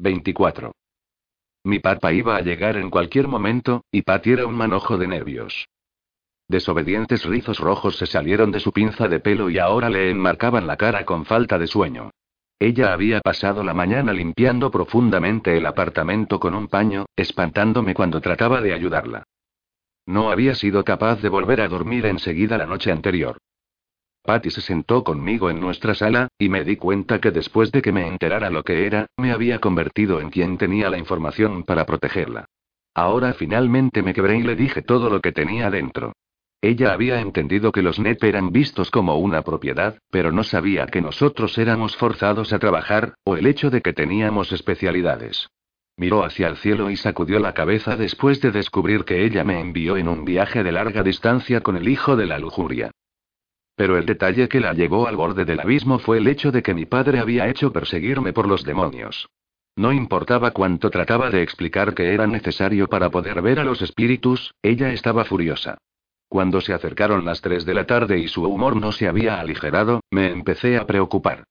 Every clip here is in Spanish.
24. Mi papá iba a llegar en cualquier momento, y Patty era un manojo de nervios. Desobedientes rizos rojos se salieron de su pinza de pelo y ahora le enmarcaban la cara con falta de sueño. Ella había pasado la mañana limpiando profundamente el apartamento con un paño, espantándome cuando trataba de ayudarla. No había sido capaz de volver a dormir enseguida la noche anterior. Patty se sentó conmigo en nuestra sala, y me di cuenta que después de que me enterara lo que era, me había convertido en quien tenía la información para protegerla. Ahora finalmente me quebré y le dije todo lo que tenía dentro. Ella había entendido que los NEP eran vistos como una propiedad, pero no sabía que nosotros éramos forzados a trabajar, o el hecho de que teníamos especialidades. Miró hacia el cielo y sacudió la cabeza después de descubrir que ella me envió en un viaje de larga distancia con el hijo de la lujuria. Pero el detalle que la llevó al borde del abismo fue el hecho de que mi padre había hecho perseguirme por los demonios. No importaba cuánto trataba de explicar que era necesario para poder ver a los espíritus, ella estaba furiosa. Cuando se acercaron las 3 de la tarde y su humor no se había aligerado, me empecé a preocupar.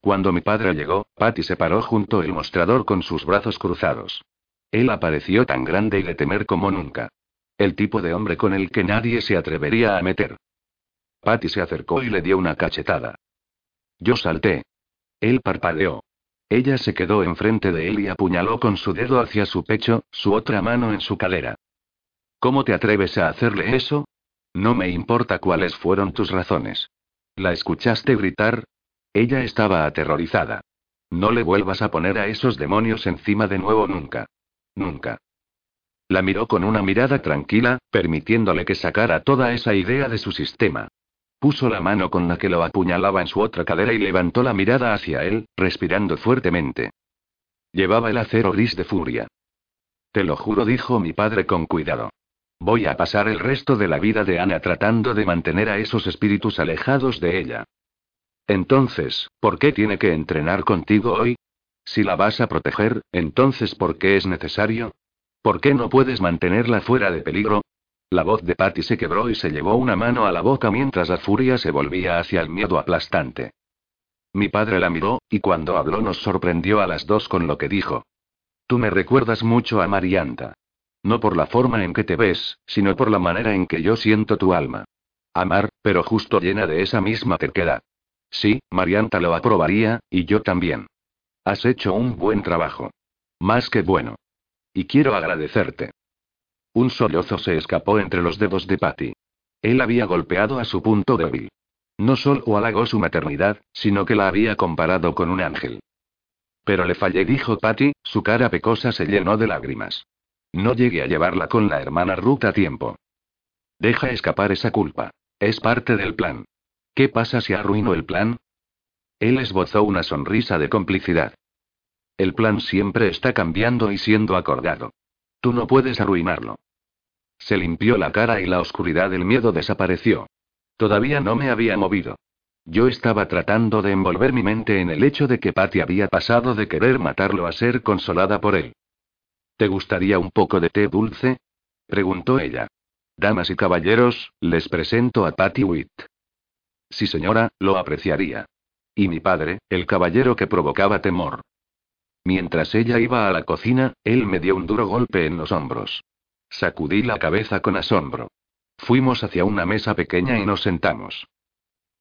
Cuando mi padre llegó, Patty se paró junto al mostrador con sus brazos cruzados. Él apareció tan grande y de temer como nunca. El tipo de hombre con el que nadie se atrevería a meter. Patty se acercó y le dio una cachetada. Yo salté. Él parpadeó. Ella se quedó enfrente de él y apuñaló con su dedo hacia su pecho, su otra mano en su cadera. ¿Cómo te atreves a hacerle eso? No me importa cuáles fueron tus razones. ¿La escuchaste gritar? Ella estaba aterrorizada. No le vuelvas a poner a esos demonios encima de nuevo nunca. Nunca. La miró con una mirada tranquila, permitiéndole que sacara toda esa idea de su sistema. Puso la mano con la que lo apuñalaba en su otra cadera y levantó la mirada hacia él, respirando fuertemente. Llevaba el acero gris de furia. Te lo juro, dijo mi padre con cuidado. Voy a pasar el resto de la vida de Ana tratando de mantener a esos espíritus alejados de ella. Entonces, ¿por qué tiene que entrenar contigo hoy? Si la vas a proteger, entonces ¿por qué es necesario? ¿Por qué no puedes mantenerla fuera de peligro? La voz de Patty se quebró y se llevó una mano a la boca mientras la furia se volvía hacia el miedo aplastante. Mi padre la miró, y cuando habló nos sorprendió a las dos con lo que dijo. Tú me recuerdas mucho a Marianta. No por la forma en que te ves, sino por la manera en que yo siento tu alma. Amar, pero justo llena de esa misma terquedad. Sí, Marianta lo aprobaría, y yo también. Has hecho un buen trabajo. Más que bueno. Y quiero agradecerte. Un sollozo se escapó entre los dedos de Patty. Él había golpeado a su punto débil. No solo halagó su maternidad, sino que la había comparado con un ángel. Pero le fallé, dijo Patty, su cara pecosa se llenó de lágrimas. No llegué a llevarla con la hermana Ruth a tiempo. Deja escapar esa culpa. Es parte del plan. ¿Qué pasa si arruino el plan? Él esbozó una sonrisa de complicidad. El plan siempre está cambiando y siendo acordado. Tú no puedes arruinarlo. Se limpió la cara y la oscuridad del miedo desapareció. Todavía no me había movido. Yo estaba tratando de envolver mi mente en el hecho de que Patty había pasado de querer matarlo a ser consolada por él. ¿Te gustaría un poco de té dulce? preguntó ella. Damas y caballeros, les presento a Patty Witt. Sí, señora, lo apreciaría. Y mi padre, el caballero que provocaba temor. Mientras ella iba a la cocina, él me dio un duro golpe en los hombros. Sacudí la cabeza con asombro. Fuimos hacia una mesa pequeña y nos sentamos.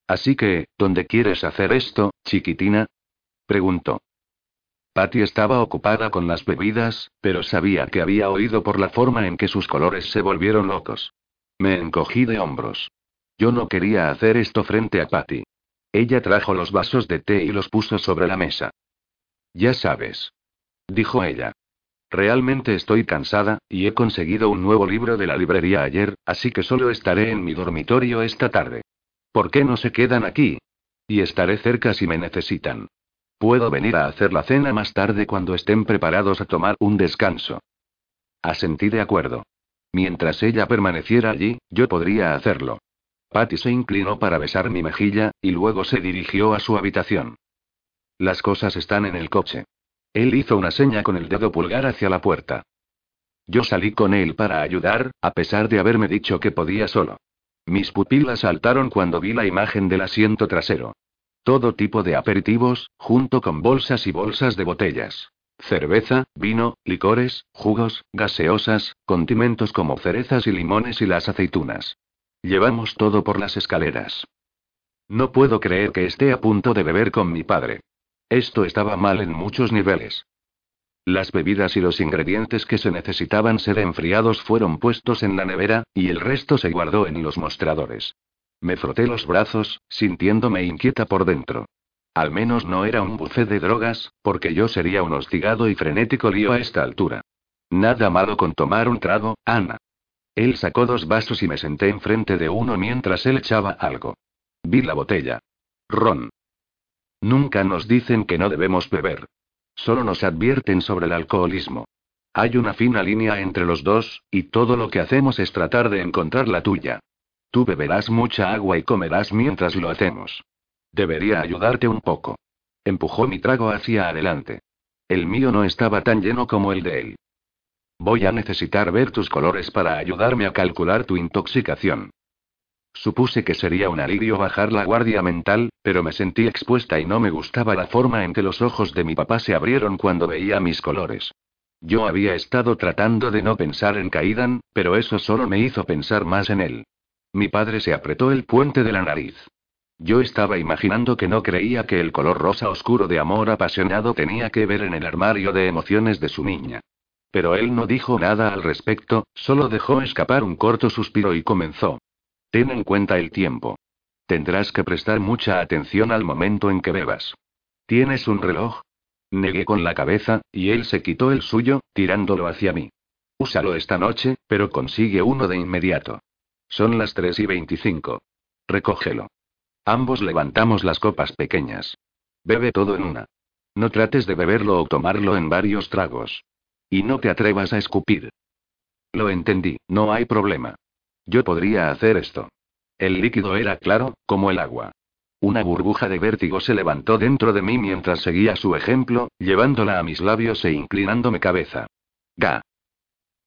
Así que, ¿dónde quieres hacer esto, chiquitina? preguntó. Patty estaba ocupada con las bebidas, pero sabía que había oído por la forma en que sus colores se volvieron locos. Me encogí de hombros. Yo no quería hacer esto frente a Patty. Ella trajo los vasos de té y los puso sobre la mesa. Ya sabes. Dijo ella. Realmente estoy cansada, y he conseguido un nuevo libro de la librería ayer, así que solo estaré en mi dormitorio esta tarde. ¿Por qué no se quedan aquí? Y estaré cerca si me necesitan. Puedo venir a hacer la cena más tarde cuando estén preparados a tomar un descanso. Asentí de acuerdo. Mientras ella permaneciera allí, yo podría hacerlo. Patty se inclinó para besar mi mejilla, y luego se dirigió a su habitación. Las cosas están en el coche. Él hizo una seña con el dedo pulgar hacia la puerta. Yo salí con él para ayudar, a pesar de haberme dicho que podía solo. Mis pupilas saltaron cuando vi la imagen del asiento trasero. Todo tipo de aperitivos, junto con bolsas y bolsas de botellas. cerveza, vino, licores, jugos, gaseosas, condimentos como cerezas y limones y las aceitunas. Llevamos todo por las escaleras. No puedo creer que esté a punto de beber con mi padre. Esto estaba mal en muchos niveles. Las bebidas y los ingredientes que se necesitaban ser enfriados fueron puestos en la nevera, y el resto se guardó en los mostradores. Me froté los brazos, sintiéndome inquieta por dentro. Al menos no era un buffet de drogas, porque yo sería un hostigado y frenético lío a esta altura. Nada malo con tomar un trago, Ana. Él sacó dos vasos y me senté enfrente de uno mientras él echaba algo. Vi la botella. Ron. Nunca nos dicen que no debemos beber. Solo nos advierten sobre el alcoholismo. Hay una fina línea entre los dos, y todo lo que hacemos es tratar de encontrar la tuya. Tú beberás mucha agua y comerás mientras lo hacemos. Debería ayudarte un poco. Empujó mi trago hacia adelante. El mío no estaba tan lleno como el de él. Voy a necesitar ver tus colores para ayudarme a calcular tu intoxicación. Supuse que sería un alivio bajar la guardia mental, pero me sentí expuesta y no me gustaba la forma en que los ojos de mi papá se abrieron cuando veía mis colores. Yo había estado tratando de no pensar en Kaidan, pero eso solo me hizo pensar más en él. Mi padre se apretó el puente de la nariz. Yo estaba imaginando que no creía que el color rosa oscuro de amor apasionado tenía que ver en el armario de emociones de su niña. Pero él no dijo nada al respecto, solo dejó escapar un corto suspiro y comenzó. Ten en cuenta el tiempo. Tendrás que prestar mucha atención al momento en que bebas. ¿Tienes un reloj? Negué con la cabeza, y él se quitó el suyo, tirándolo hacia mí. Úsalo esta noche, pero consigue uno de inmediato. Son las 3 y 25. Recógelo. Ambos levantamos las copas pequeñas. Bebe todo en una. No trates de beberlo o tomarlo en varios tragos. Y no te atrevas a escupir. Lo entendí, no hay problema. Yo podría hacer esto. El líquido era claro, como el agua. Una burbuja de vértigo se levantó dentro de mí mientras seguía su ejemplo, llevándola a mis labios e inclinándome cabeza. Ga.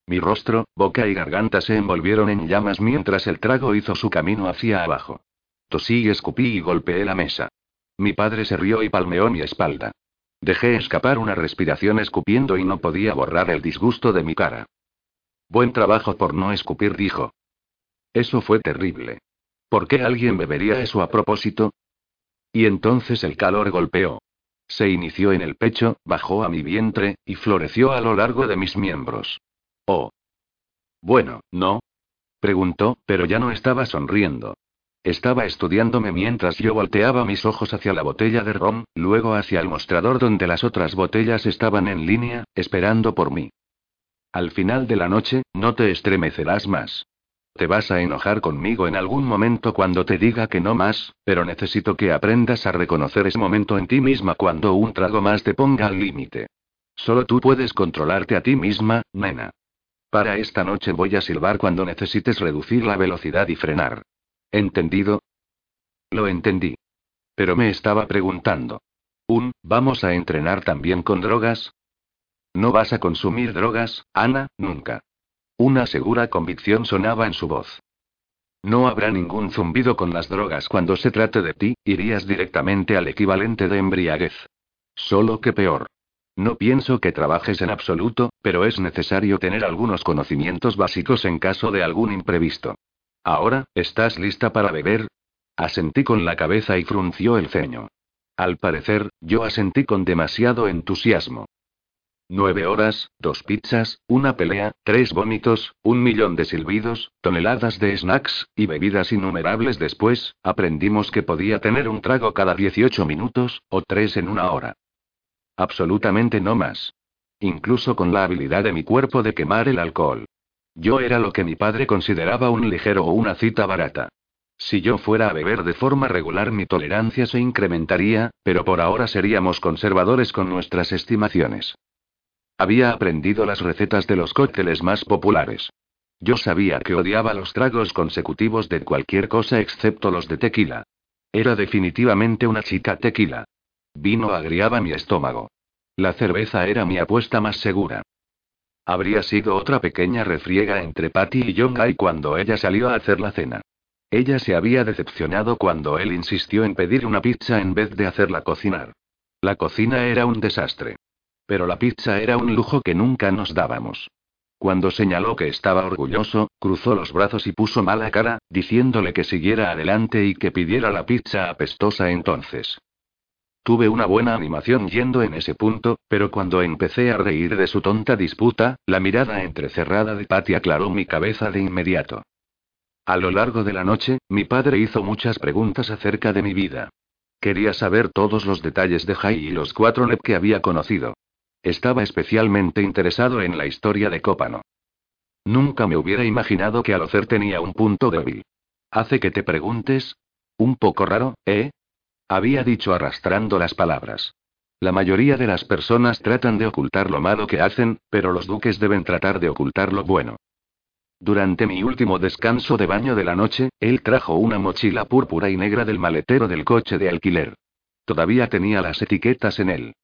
Mi rostro, boca y garganta se envolvieron en llamas mientras el trago hizo su camino hacia abajo. Tosí, escupí y golpeé la mesa. Mi padre se rió y palmeó mi espalda. Dejé escapar una respiración escupiendo y no podía borrar el disgusto de mi cara. Buen trabajo por no escupir, dijo. Eso fue terrible. ¿Por qué alguien bebería eso a propósito? Y entonces el calor golpeó. Se inició en el pecho, bajó a mi vientre, y floreció a lo largo de mis miembros. Oh. Bueno, ¿no? Preguntó, pero ya no estaba sonriendo. Estaba estudiándome mientras yo volteaba mis ojos hacia la botella de ron, luego hacia el mostrador donde las otras botellas estaban en línea, esperando por mí. Al final de la noche, no te estremecerás más. Te vas a enojar conmigo en algún momento cuando te diga que no más, pero necesito que aprendas a reconocer ese momento en ti misma cuando un trago más te ponga al límite. Solo tú puedes controlarte a ti misma, nena. Para esta noche voy a silbar cuando necesites reducir la velocidad y frenar. ¿Entendido? Lo entendí. Pero me estaba preguntando. Un, ¿vamos a entrenar también con drogas? No vas a consumir drogas, Ana, nunca. Una segura convicción sonaba en su voz. No habrá ningún zumbido con las drogas cuando se trate de ti, irías directamente al equivalente de embriaguez. Solo que peor. No pienso que trabajes en absoluto, pero es necesario tener algunos conocimientos básicos en caso de algún imprevisto. Ahora, ¿estás lista para beber? Asentí con la cabeza y frunció el ceño. Al parecer, yo asentí con demasiado entusiasmo. Nueve horas, dos pizzas, una pelea, tres vómitos, un millón de silbidos, toneladas de snacks, y bebidas innumerables después, aprendimos que podía tener un trago cada 18 minutos, o tres en una hora. Absolutamente no más. Incluso con la habilidad de mi cuerpo de quemar el alcohol. Yo era lo que mi padre consideraba un ligero o una cita barata. Si yo fuera a beber de forma regular mi tolerancia se incrementaría, pero por ahora seríamos conservadores con nuestras estimaciones. Había aprendido las recetas de los cócteles más populares. Yo sabía que odiaba los tragos consecutivos de cualquier cosa excepto los de tequila. Era definitivamente una chica tequila. Vino agriaba mi estómago. La cerveza era mi apuesta más segura. Habría sido otra pequeña refriega entre Patty y John Guy cuando ella salió a hacer la cena. Ella se había decepcionado cuando él insistió en pedir una pizza en vez de hacerla cocinar. La cocina era un desastre. Pero la pizza era un lujo que nunca nos dábamos. Cuando señaló que estaba orgulloso, cruzó los brazos y puso mala cara, diciéndole que siguiera adelante y que pidiera la pizza apestosa entonces. Tuve una buena animación yendo en ese punto, pero cuando empecé a reír de su tonta disputa, la mirada entrecerrada de Patty aclaró mi cabeza de inmediato. A lo largo de la noche, mi padre hizo muchas preguntas acerca de mi vida. Quería saber todos los detalles de Jai y los cuatro NEP que había conocido. Estaba especialmente interesado en la historia de Cópano. Nunca me hubiera imaginado que Alocer tenía un punto débil. Hace que te preguntes. Un poco raro, ¿eh? Había dicho arrastrando las palabras. La mayoría de las personas tratan de ocultar lo malo que hacen, pero los duques deben tratar de ocultar lo bueno. Durante mi último descanso de baño de la noche, él trajo una mochila púrpura y negra del maletero del coche de alquiler. Todavía tenía las etiquetas en él.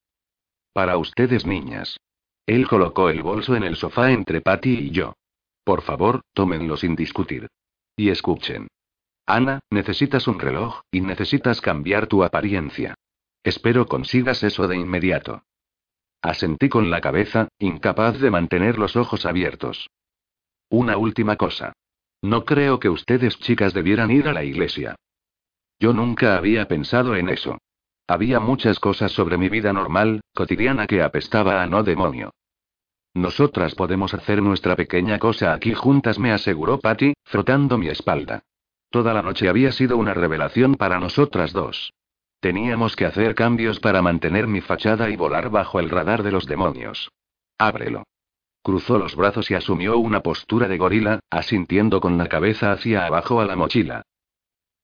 Para ustedes, niñas. Él colocó el bolso en el sofá entre Patty y yo. Por favor, tómenlo sin discutir. Y escuchen. Ana, necesitas un reloj, y necesitas cambiar tu apariencia. Espero consigas eso de inmediato. Asentí con la cabeza, incapaz de mantener los ojos abiertos. Una última cosa. No creo que ustedes chicas debieran ir a la iglesia. Yo nunca había pensado en eso. Había muchas cosas sobre mi vida normal, cotidiana que apestaba a no demonio. Nosotras podemos hacer nuestra pequeña cosa aquí juntas, me aseguró Patty, frotando mi espalda. Toda la noche había sido una revelación para nosotras dos. Teníamos que hacer cambios para mantener mi fachada y volar bajo el radar de los demonios. Ábrelo. Cruzó los brazos y asumió una postura de gorila, asintiendo con la cabeza hacia abajo a la mochila.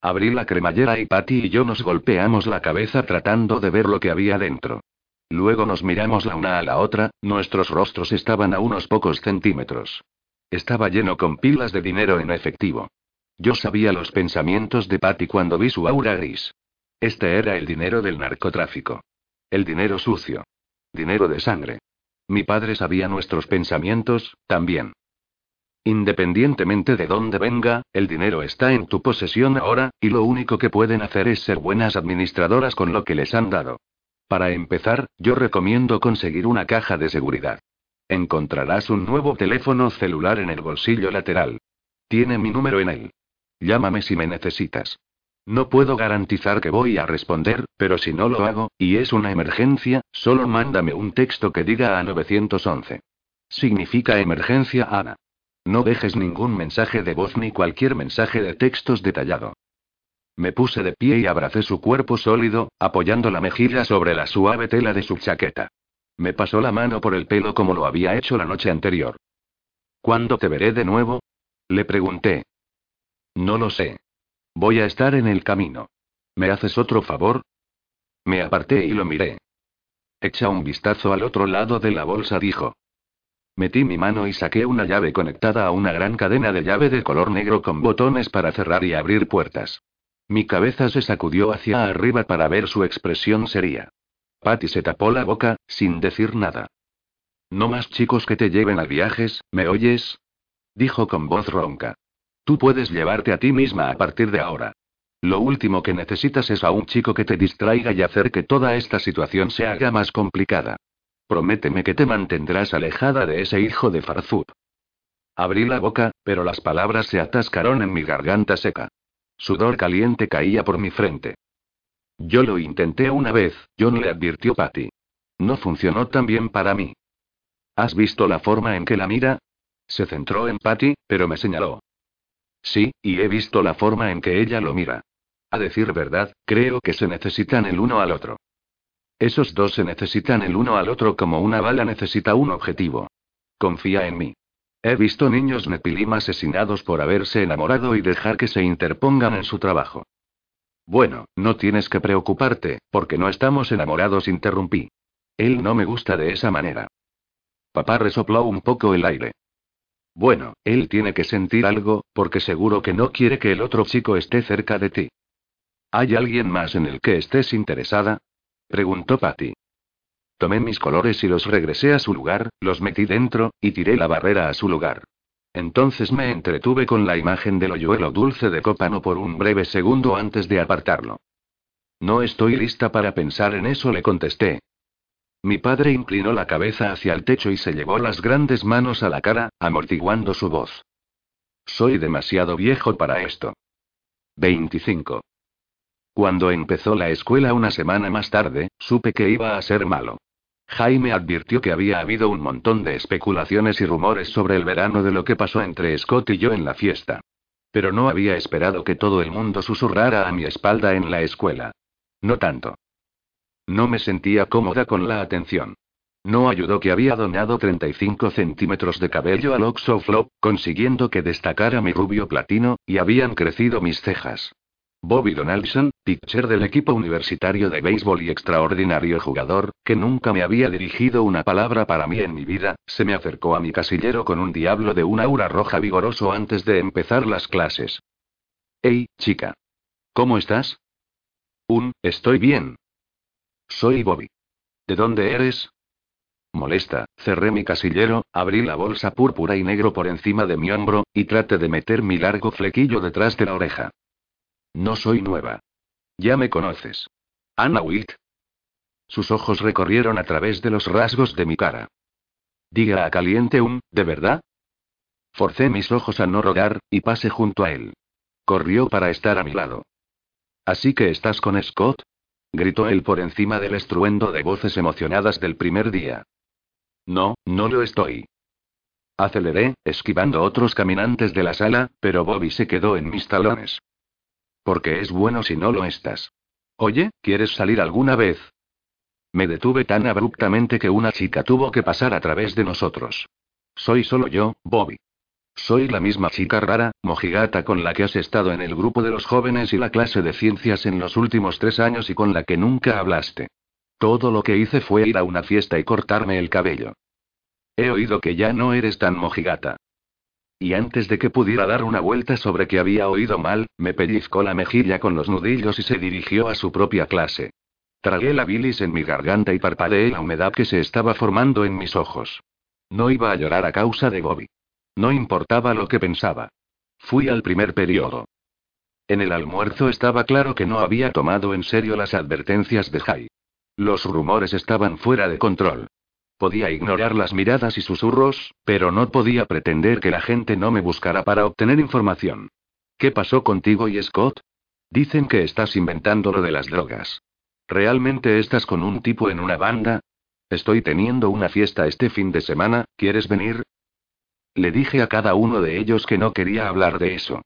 Abrí la cremallera y Patty y yo nos golpeamos la cabeza tratando de ver lo que había dentro. Luego nos miramos la una a la otra, nuestros rostros estaban a unos pocos centímetros. Estaba lleno con pilas de dinero en efectivo. Yo sabía los pensamientos de Patty cuando vi su aura gris. Este era el dinero del narcotráfico. El dinero sucio. Dinero de sangre. Mi padre sabía nuestros pensamientos, también. Independientemente de dónde venga, el dinero está en tu posesión ahora, y lo único que pueden hacer es ser buenas administradoras con lo que les han dado. Para empezar, yo recomiendo conseguir una caja de seguridad. Encontrarás un nuevo teléfono celular en el bolsillo lateral. Tiene mi número en él. Llámame si me necesitas. No puedo garantizar que voy a responder, pero si no lo hago, y es una emergencia, solo mándame un texto que diga a 911. Significa emergencia, Ana. No dejes ningún mensaje de voz ni cualquier mensaje de textos detallado. Me puse de pie y abracé su cuerpo sólido, apoyando la mejilla sobre la suave tela de su chaqueta. Me pasó la mano por el pelo como lo había hecho la noche anterior. ¿Cuándo te veré de nuevo? Le pregunté. No lo sé. Voy a estar en el camino. ¿Me haces otro favor? Me aparté y lo miré. Echa un vistazo al otro lado de la bolsa, dijo. Metí mi mano y saqué una llave conectada a una gran cadena de llave de color negro con botones para cerrar y abrir puertas. Mi cabeza se sacudió hacia arriba para ver su expresión seria. Patty se tapó la boca, sin decir nada. No más chicos que te lleven a viajes, ¿me oyes? Dijo con voz ronca. Tú puedes llevarte a ti misma a partir de ahora. Lo último que necesitas es a un chico que te distraiga y hacer que toda esta situación se haga más complicada. Prométeme que te mantendrás alejada de ese hijo de Farzub. Abrí la boca, pero las palabras se atascaron en mi garganta seca. Sudor caliente caía por mi frente. Yo lo intenté una vez, John le advirtió Patty. No funcionó tan bien para mí. ¿Has visto la forma en que la mira? Se centró en Patty, pero me señaló. Sí, y he visto la forma en que ella lo mira. A decir verdad, creo que se necesitan el uno al otro. Esos dos se necesitan el uno al otro como una bala necesita un objetivo. Confía en mí. He visto niños Nepilim asesinados por haberse enamorado y dejar que se interpongan en su trabajo. Bueno, no tienes que preocuparte, porque no estamos enamorados, interrumpí. Él no me gusta de esa manera. Papá resopló un poco el aire. Bueno, él tiene que sentir algo, porque seguro que no quiere que el otro chico esté cerca de ti. ¿Hay alguien más en el que estés interesada? Preguntó Patty. Tomé mis colores y los regresé a su lugar, los metí dentro, y tiré la barrera a su lugar. Entonces me entretuve con la imagen del hoyuelo dulce de Cópano por un breve segundo antes de apartarlo. No estoy lista para pensar en eso, le contesté. Mi padre inclinó la cabeza hacia el techo y se llevó las grandes manos a la cara, amortiguando su voz. Soy demasiado viejo para esto. 25. Cuando empezó la escuela una semana más tarde, supe que iba a ser malo. Jaime advirtió que había habido un montón de especulaciones y rumores sobre el verano de lo que pasó entre Scott y yo en la fiesta. Pero no había esperado que todo el mundo susurrara a mi espalda en la escuela. No tanto. No me sentía cómoda con la atención. No ayudó que había donado 35 centímetros de cabello al Oxo Flop, consiguiendo que destacara mi rubio platino, y habían crecido mis cejas. Bobby Donaldson, pitcher del equipo universitario de béisbol y extraordinario jugador, que nunca me había dirigido una palabra para mí en mi vida, se me acercó a mi casillero con un diablo de un aura roja vigoroso antes de empezar las clases. Hey, chica. ¿Cómo estás? Un, estoy bien. Soy Bobby. ¿De dónde eres? Molesta, cerré mi casillero, abrí la bolsa púrpura y negro por encima de mi hombro, y traté de meter mi largo flequillo detrás de la oreja. No soy nueva. Ya me conoces. Anna Witt. Sus ojos recorrieron a través de los rasgos de mi cara. Diga a caliente un, ¿de verdad? Forcé mis ojos a no rodar, y pasé junto a él. Corrió para estar a mi lado. ¿Así que estás con Scott? gritó él por encima del estruendo de voces emocionadas del primer día. No, no lo estoy. Aceleré, esquivando otros caminantes de la sala, pero Bobby se quedó en mis talones. Porque es bueno si no lo estás. Oye, ¿quieres salir alguna vez? Me detuve tan abruptamente que una chica tuvo que pasar a través de nosotros. Soy solo yo, Bobby. Soy la misma chica rara, mojigata con la que has estado en el grupo de los jóvenes y la clase de ciencias en los últimos tres años y con la que nunca hablaste. Todo lo que hice fue ir a una fiesta y cortarme el cabello. He oído que ya no eres tan mojigata. Y antes de que pudiera dar una vuelta sobre que había oído mal, me pellizcó la mejilla con los nudillos y se dirigió a su propia clase. Tragué la bilis en mi garganta y parpadeé la humedad que se estaba formando en mis ojos. No iba a llorar a causa de Bobby. No importaba lo que pensaba. Fui al primer periodo. En el almuerzo estaba claro que no había tomado en serio las advertencias de Jai. Los rumores estaban fuera de control. Podía ignorar las miradas y susurros, pero no podía pretender que la gente no me buscara para obtener información. ¿Qué pasó contigo y Scott? Dicen que estás inventando lo de las drogas. ¿Realmente estás con un tipo en una banda? Estoy teniendo una fiesta este fin de semana, ¿quieres venir? Le dije a cada uno de ellos que no quería hablar de eso.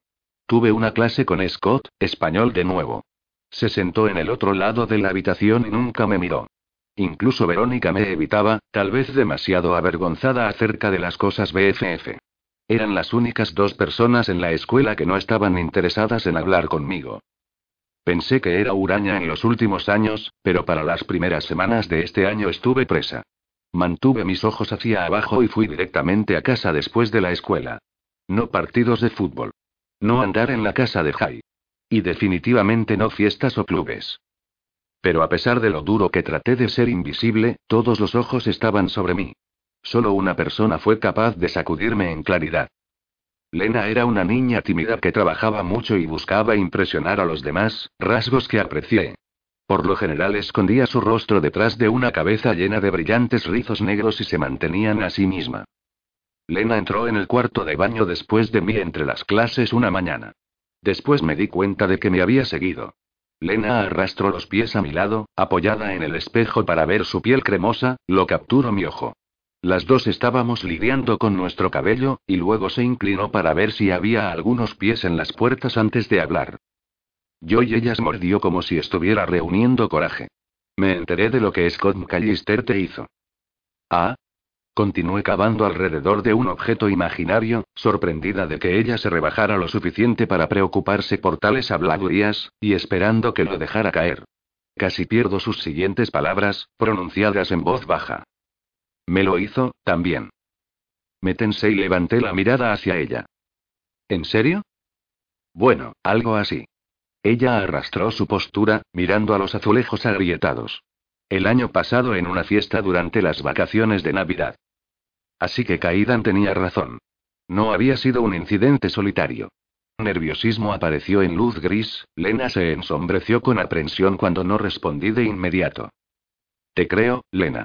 Tuve una clase con Scott, español de nuevo. Se sentó en el otro lado de la habitación y nunca me miró. Incluso Verónica me evitaba, tal vez demasiado avergonzada acerca de las cosas BFF. Eran las únicas dos personas en la escuela que no estaban interesadas en hablar conmigo. Pensé que era huraña en los últimos años, pero para las primeras semanas de este año estuve presa. Mantuve mis ojos hacia abajo y fui directamente a casa después de la escuela. No partidos de fútbol. No andar en la casa de Jai. Y definitivamente no fiestas o clubes. Pero a pesar de lo duro que traté de ser invisible, todos los ojos estaban sobre mí. Solo una persona fue capaz de sacudirme en claridad. Lena era una niña tímida que trabajaba mucho y buscaba impresionar a los demás, rasgos que aprecié. Por lo general escondía su rostro detrás de una cabeza llena de brillantes rizos negros y se mantenían a sí misma. Lena entró en el cuarto de baño después de mí entre las clases una mañana. Después me di cuenta de que me había seguido. Lena arrastró los pies a mi lado, apoyada en el espejo para ver su piel cremosa, lo capturó mi ojo. Las dos estábamos lidiando con nuestro cabello, y luego se inclinó para ver si había algunos pies en las puertas antes de hablar. Yo y ella mordió como si estuviera reuniendo coraje. Me enteré de lo que Scott McAllister te hizo. Ah, Continué cavando alrededor de un objeto imaginario, sorprendida de que ella se rebajara lo suficiente para preocuparse por tales habladurías, y esperando que lo dejara caer. Casi pierdo sus siguientes palabras, pronunciadas en voz baja. Me lo hizo, también. Me tensé y levanté la mirada hacia ella. ¿En serio? Bueno, algo así. Ella arrastró su postura, mirando a los azulejos agrietados. El año pasado en una fiesta durante las vacaciones de Navidad. Así que Kaidan tenía razón. No había sido un incidente solitario. Nerviosismo apareció en luz gris, Lena se ensombreció con aprensión cuando no respondí de inmediato. Te creo, Lena.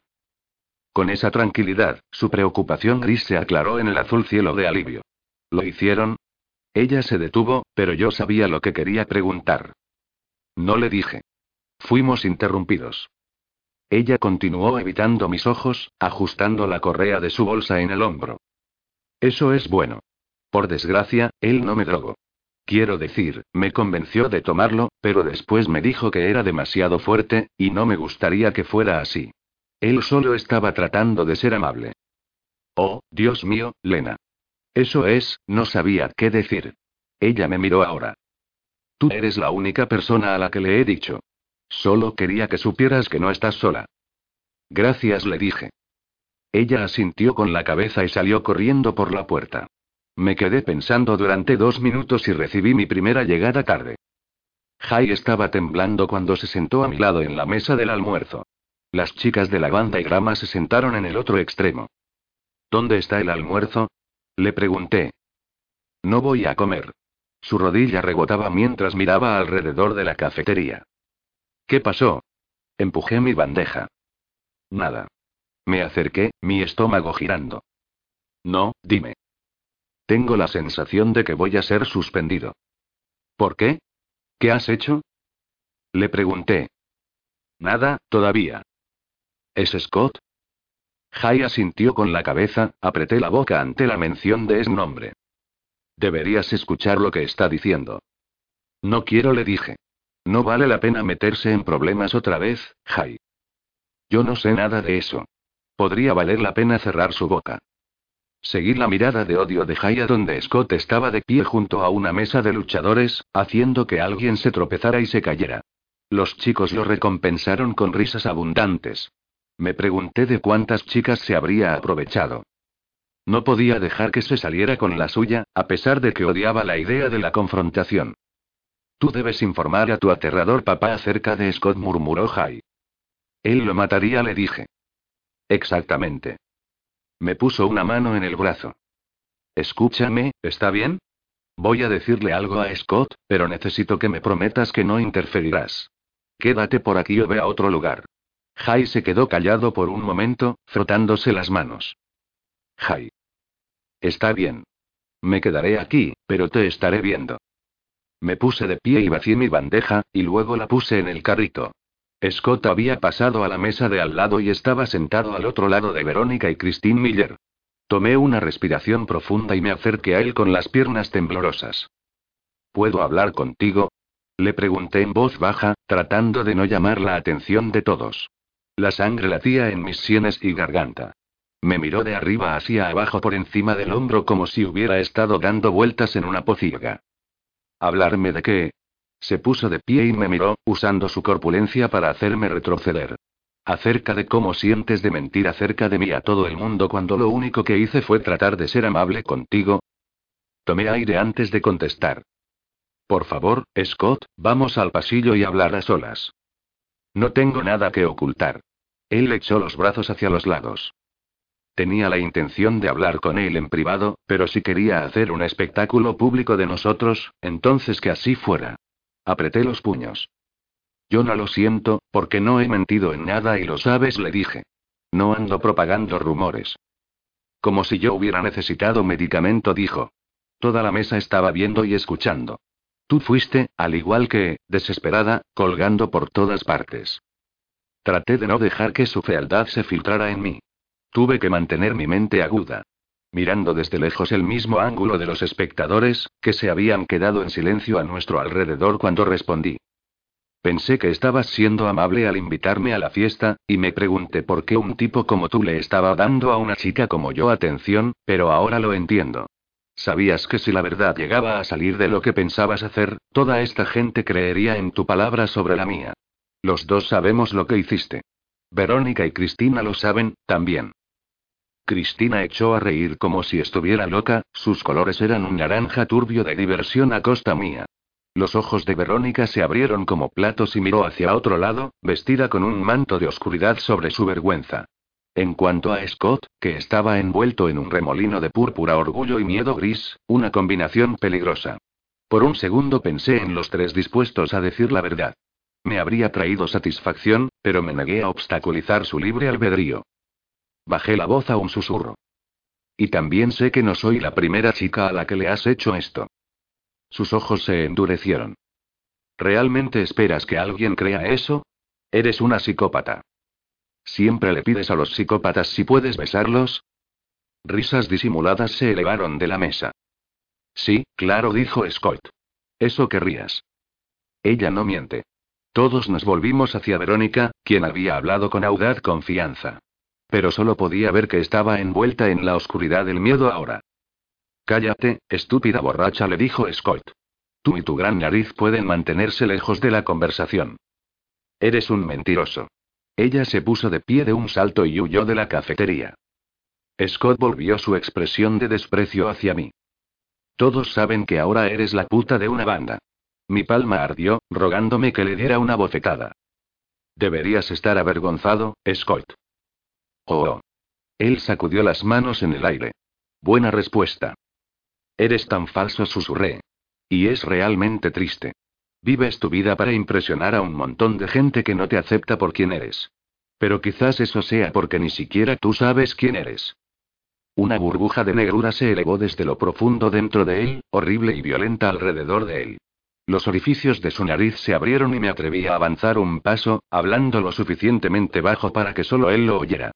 Con esa tranquilidad, su preocupación gris se aclaró en el azul cielo de alivio. ¿Lo hicieron? Ella se detuvo, pero yo sabía lo que quería preguntar. No le dije. Fuimos interrumpidos. Ella continuó evitando mis ojos, ajustando la correa de su bolsa en el hombro. Eso es bueno. Por desgracia, él no me drogó. Quiero decir, me convenció de tomarlo, pero después me dijo que era demasiado fuerte, y no me gustaría que fuera así. Él solo estaba tratando de ser amable. Oh, Dios mío, Lena. Eso es, no sabía qué decir. Ella me miró ahora. Tú eres la única persona a la que le he dicho. Solo quería que supieras que no estás sola. Gracias, le dije. Ella asintió con la cabeza y salió corriendo por la puerta. Me quedé pensando durante dos minutos y recibí mi primera llegada tarde. Jai estaba temblando cuando se sentó a mi lado en la mesa del almuerzo. Las chicas de la banda y grama se sentaron en el otro extremo. ¿Dónde está el almuerzo? Le pregunté. No voy a comer. Su rodilla rebotaba mientras miraba alrededor de la cafetería. ¿Qué pasó? Empujé mi bandeja. Nada. Me acerqué, mi estómago girando. No, dime. Tengo la sensación de que voy a ser suspendido. ¿Por qué? ¿Qué has hecho? Le pregunté. Nada, todavía. ¿Es Scott? Jai asintió con la cabeza, apreté la boca ante la mención de ese nombre. Deberías escuchar lo que está diciendo. No quiero, le dije. No vale la pena meterse en problemas otra vez, Jai. Yo no sé nada de eso. Podría valer la pena cerrar su boca. Seguí la mirada de odio de Jaya donde Scott estaba de pie junto a una mesa de luchadores, haciendo que alguien se tropezara y se cayera. Los chicos lo recompensaron con risas abundantes. Me pregunté de cuántas chicas se habría aprovechado. No podía dejar que se saliera con la suya, a pesar de que odiaba la idea de la confrontación. Tú debes informar a tu aterrador papá acerca de Scott, murmuró Jai. Él lo mataría, le dije. Exactamente. Me puso una mano en el brazo. Escúchame, ¿está bien? Voy a decirle algo a Scott, pero necesito que me prometas que no interferirás. Quédate por aquí o ve a otro lugar. Jai se quedó callado por un momento, frotándose las manos. Jai. Está bien. Me quedaré aquí, pero te estaré viendo. Me puse de pie y vacié mi bandeja, y luego la puse en el carrito. Scott había pasado a la mesa de al lado y estaba sentado al otro lado de Verónica y Christine Miller. Tomé una respiración profunda y me acerqué a él con las piernas temblorosas. ¿Puedo hablar contigo? Le pregunté en voz baja, tratando de no llamar la atención de todos. La sangre latía en mis sienes y garganta. Me miró de arriba hacia abajo por encima del hombro como si hubiera estado dando vueltas en una pocilga. ¿Hablarme de qué? Se puso de pie y me miró, usando su corpulencia para hacerme retroceder. Acerca de cómo sientes de mentir acerca de mí a todo el mundo cuando lo único que hice fue tratar de ser amable contigo. Tomé aire antes de contestar. Por favor, Scott, vamos al pasillo y hablar a solas. No tengo nada que ocultar. Él echó los brazos hacia los lados. Tenía la intención de hablar con él en privado, pero si quería hacer un espectáculo público de nosotros, entonces que así fuera. Apreté los puños. Yo no lo siento, porque no he mentido en nada y lo sabes, le dije. No ando propagando rumores. Como si yo hubiera necesitado medicamento, dijo. Toda la mesa estaba viendo y escuchando. Tú fuiste, al igual que, desesperada, colgando por todas partes. Traté de no dejar que su fealdad se filtrara en mí. Tuve que mantener mi mente aguda mirando desde lejos el mismo ángulo de los espectadores, que se habían quedado en silencio a nuestro alrededor cuando respondí. Pensé que estabas siendo amable al invitarme a la fiesta, y me pregunté por qué un tipo como tú le estaba dando a una chica como yo atención, pero ahora lo entiendo. Sabías que si la verdad llegaba a salir de lo que pensabas hacer, toda esta gente creería en tu palabra sobre la mía. Los dos sabemos lo que hiciste. Verónica y Cristina lo saben, también. Cristina echó a reír como si estuviera loca, sus colores eran un naranja turbio de diversión a costa mía. Los ojos de Verónica se abrieron como platos y miró hacia otro lado, vestida con un manto de oscuridad sobre su vergüenza. En cuanto a Scott, que estaba envuelto en un remolino de púrpura, orgullo y miedo gris, una combinación peligrosa. Por un segundo pensé en los tres dispuestos a decir la verdad. Me habría traído satisfacción, pero me negué a obstaculizar su libre albedrío. Bajé la voz a un susurro. Y también sé que no soy la primera chica a la que le has hecho esto. Sus ojos se endurecieron. ¿Realmente esperas que alguien crea eso? Eres una psicópata. ¿Siempre le pides a los psicópatas si puedes besarlos? Risas disimuladas se elevaron de la mesa. Sí, claro, dijo Scott. Eso querrías. Ella no miente. Todos nos volvimos hacia Verónica, quien había hablado con audaz confianza. Pero solo podía ver que estaba envuelta en la oscuridad del miedo ahora. Cállate, estúpida borracha, le dijo Scott. Tú y tu gran nariz pueden mantenerse lejos de la conversación. Eres un mentiroso. Ella se puso de pie de un salto y huyó de la cafetería. Scott volvió su expresión de desprecio hacia mí. Todos saben que ahora eres la puta de una banda. Mi palma ardió, rogándome que le diera una bofetada. Deberías estar avergonzado, Scott. Oh. Él sacudió las manos en el aire. Buena respuesta. Eres tan falso, susurré. Y es realmente triste. Vives tu vida para impresionar a un montón de gente que no te acepta por quien eres. Pero quizás eso sea porque ni siquiera tú sabes quién eres. Una burbuja de negrura se elevó desde lo profundo dentro de él, horrible y violenta alrededor de él. Los orificios de su nariz se abrieron y me atreví a avanzar un paso, hablando lo suficientemente bajo para que solo él lo oyera.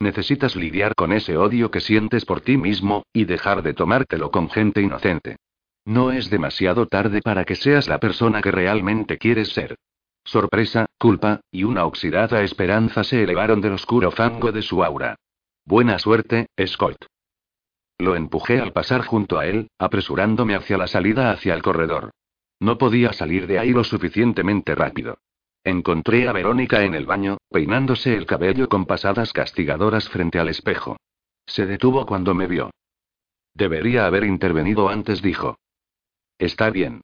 Necesitas lidiar con ese odio que sientes por ti mismo, y dejar de tomártelo con gente inocente. No es demasiado tarde para que seas la persona que realmente quieres ser. Sorpresa, culpa, y una oxidada esperanza se elevaron del oscuro fango de su aura. Buena suerte, Scott. Lo empujé al pasar junto a él, apresurándome hacia la salida hacia el corredor. No podía salir de ahí lo suficientemente rápido. Encontré a Verónica en el baño, peinándose el cabello con pasadas castigadoras frente al espejo. Se detuvo cuando me vio. Debería haber intervenido antes, dijo. Está bien.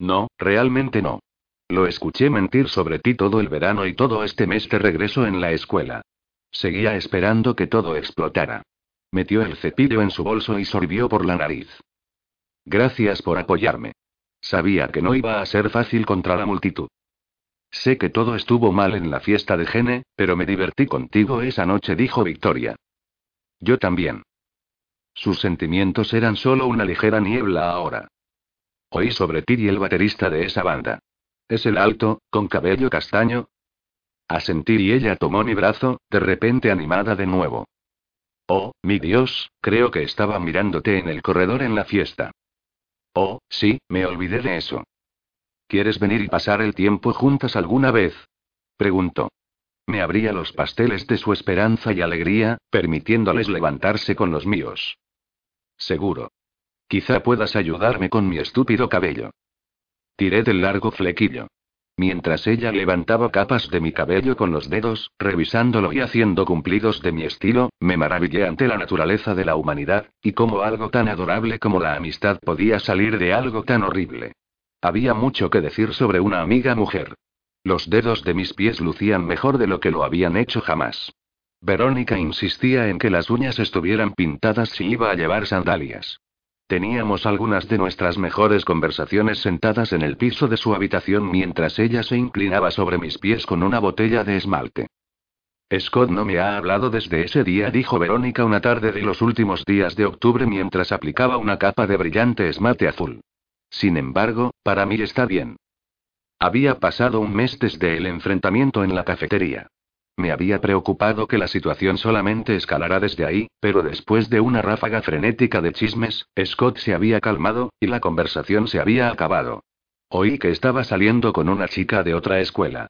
No, realmente no. Lo escuché mentir sobre ti todo el verano y todo este mes de regreso en la escuela. Seguía esperando que todo explotara. Metió el cepillo en su bolso y sorbió por la nariz. Gracias por apoyarme. Sabía que no iba a ser fácil contra la multitud. Sé que todo estuvo mal en la fiesta de Gene, pero me divertí contigo esa noche, dijo Victoria. Yo también. Sus sentimientos eran solo una ligera niebla ahora. Oí sobre ti y el baterista de esa banda. Es el alto, con cabello castaño. Asentí y ella tomó mi brazo, de repente animada de nuevo. Oh, mi Dios, creo que estaba mirándote en el corredor en la fiesta. Oh, sí, me olvidé de eso. ¿Quieres venir y pasar el tiempo juntas alguna vez? Preguntó. Me abría los pasteles de su esperanza y alegría, permitiéndoles levantarse con los míos. Seguro. Quizá puedas ayudarme con mi estúpido cabello. Tiré del largo flequillo. Mientras ella levantaba capas de mi cabello con los dedos, revisándolo y haciendo cumplidos de mi estilo, me maravillé ante la naturaleza de la humanidad, y cómo algo tan adorable como la amistad podía salir de algo tan horrible. Había mucho que decir sobre una amiga mujer. Los dedos de mis pies lucían mejor de lo que lo habían hecho jamás. Verónica insistía en que las uñas estuvieran pintadas si iba a llevar sandalias. Teníamos algunas de nuestras mejores conversaciones sentadas en el piso de su habitación mientras ella se inclinaba sobre mis pies con una botella de esmalte. Scott no me ha hablado desde ese día, dijo Verónica una tarde de los últimos días de octubre mientras aplicaba una capa de brillante esmalte azul. Sin embargo, para mí está bien. Había pasado un mes desde el enfrentamiento en la cafetería. Me había preocupado que la situación solamente escalara desde ahí, pero después de una ráfaga frenética de chismes, Scott se había calmado, y la conversación se había acabado. Oí que estaba saliendo con una chica de otra escuela.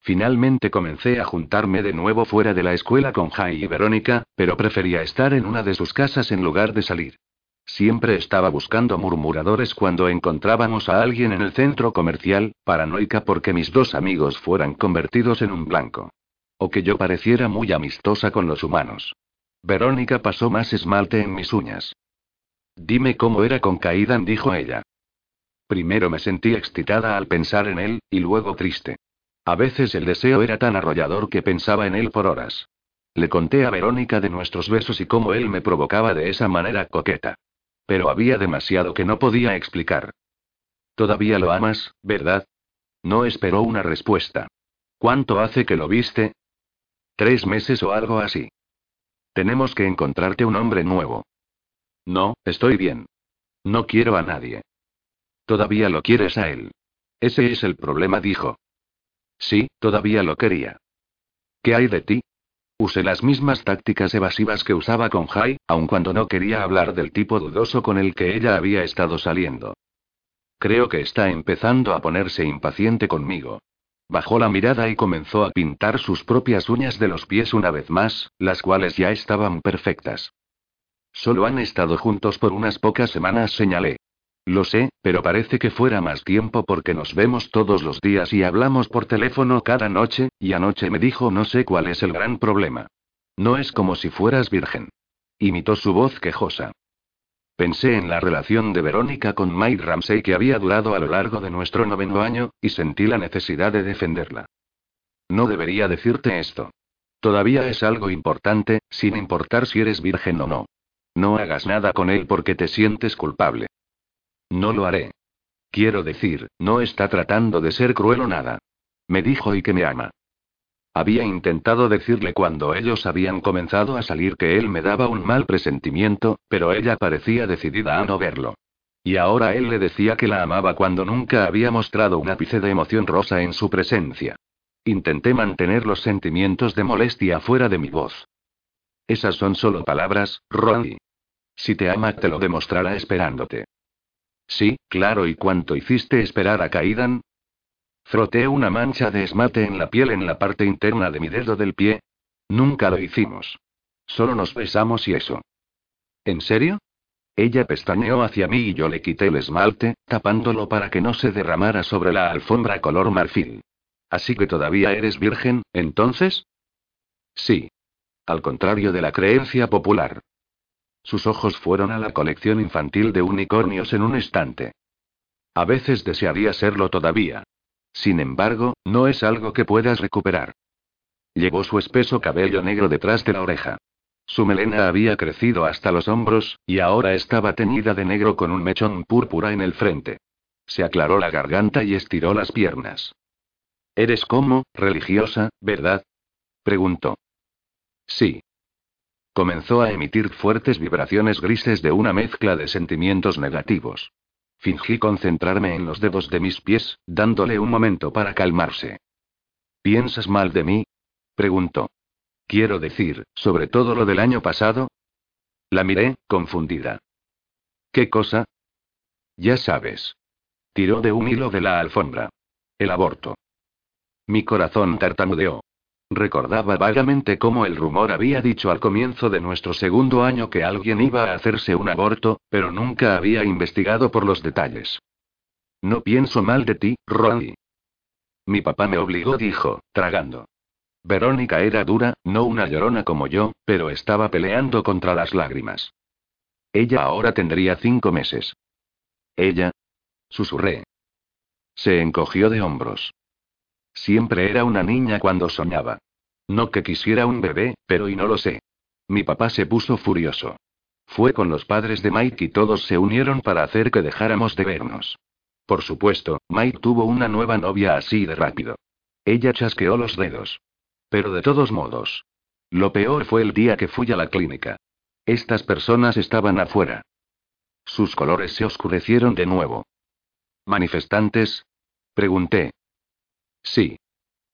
Finalmente comencé a juntarme de nuevo fuera de la escuela con Jai y Verónica, pero prefería estar en una de sus casas en lugar de salir. Siempre estaba buscando murmuradores cuando encontrábamos a alguien en el centro comercial, paranoica porque mis dos amigos fueran convertidos en un blanco. O que yo pareciera muy amistosa con los humanos. Verónica pasó más esmalte en mis uñas. Dime cómo era con Kaidan, dijo ella. Primero me sentí excitada al pensar en él, y luego triste. A veces el deseo era tan arrollador que pensaba en él por horas. Le conté a Verónica de nuestros besos y cómo él me provocaba de esa manera coqueta. Pero había demasiado que no podía explicar. Todavía lo amas, ¿verdad? No esperó una respuesta. ¿Cuánto hace que lo viste? Tres meses o algo así. Tenemos que encontrarte un hombre nuevo. No, estoy bien. No quiero a nadie. Todavía lo quieres a él. Ese es el problema, dijo. Sí, todavía lo quería. ¿Qué hay de ti? Usé las mismas tácticas evasivas que usaba con Jai, aun cuando no quería hablar del tipo dudoso con el que ella había estado saliendo. Creo que está empezando a ponerse impaciente conmigo. Bajó la mirada y comenzó a pintar sus propias uñas de los pies una vez más, las cuales ya estaban perfectas. Solo han estado juntos por unas pocas semanas, señalé. Lo sé, pero parece que fuera más tiempo porque nos vemos todos los días y hablamos por teléfono cada noche, y anoche me dijo no sé cuál es el gran problema. No es como si fueras virgen. Imitó su voz quejosa. Pensé en la relación de Verónica con Mike Ramsey que había durado a lo largo de nuestro noveno año, y sentí la necesidad de defenderla. No debería decirte esto. Todavía es algo importante, sin importar si eres virgen o no. No hagas nada con él porque te sientes culpable. No lo haré. Quiero decir, no está tratando de ser cruel o nada. Me dijo y que me ama. Había intentado decirle cuando ellos habían comenzado a salir que él me daba un mal presentimiento, pero ella parecía decidida a no verlo. Y ahora él le decía que la amaba cuando nunca había mostrado un ápice de emoción rosa en su presencia. Intenté mantener los sentimientos de molestia fuera de mi voz. Esas son solo palabras, Ronnie. Si te ama, te lo demostrará esperándote. Sí, claro, ¿y cuánto hiciste esperar a Kaidan? Froté una mancha de esmate en la piel en la parte interna de mi dedo del pie. Nunca lo hicimos. Solo nos besamos y eso. ¿En serio? Ella pestañeó hacia mí y yo le quité el esmalte, tapándolo para que no se derramara sobre la alfombra color marfil. Así que todavía eres virgen, entonces? Sí. Al contrario de la creencia popular. Sus ojos fueron a la colección infantil de unicornios en un instante. A veces desearía serlo todavía. Sin embargo, no es algo que puedas recuperar. Llevó su espeso cabello negro detrás de la oreja. Su melena había crecido hasta los hombros, y ahora estaba teñida de negro con un mechón púrpura en el frente. Se aclaró la garganta y estiró las piernas. Eres como, religiosa, ¿verdad? preguntó. Sí. Comenzó a emitir fuertes vibraciones grises de una mezcla de sentimientos negativos. Fingí concentrarme en los dedos de mis pies, dándole un momento para calmarse. ¿Piensas mal de mí? preguntó. Quiero decir, sobre todo lo del año pasado. La miré, confundida. ¿Qué cosa? Ya sabes. Tiró de un hilo de la alfombra. El aborto. Mi corazón tartamudeó. Recordaba vagamente cómo el rumor había dicho al comienzo de nuestro segundo año que alguien iba a hacerse un aborto, pero nunca había investigado por los detalles. No pienso mal de ti, Ronnie. Mi papá me obligó, dijo, tragando. Verónica era dura, no una llorona como yo, pero estaba peleando contra las lágrimas. Ella ahora tendría cinco meses. Ella. Susurré. Se encogió de hombros. Siempre era una niña cuando soñaba. No que quisiera un bebé, pero y no lo sé. Mi papá se puso furioso. Fue con los padres de Mike y todos se unieron para hacer que dejáramos de vernos. Por supuesto, Mike tuvo una nueva novia así de rápido. Ella chasqueó los dedos. Pero de todos modos. Lo peor fue el día que fui a la clínica. Estas personas estaban afuera. Sus colores se oscurecieron de nuevo. ¿Manifestantes? Pregunté. Sí.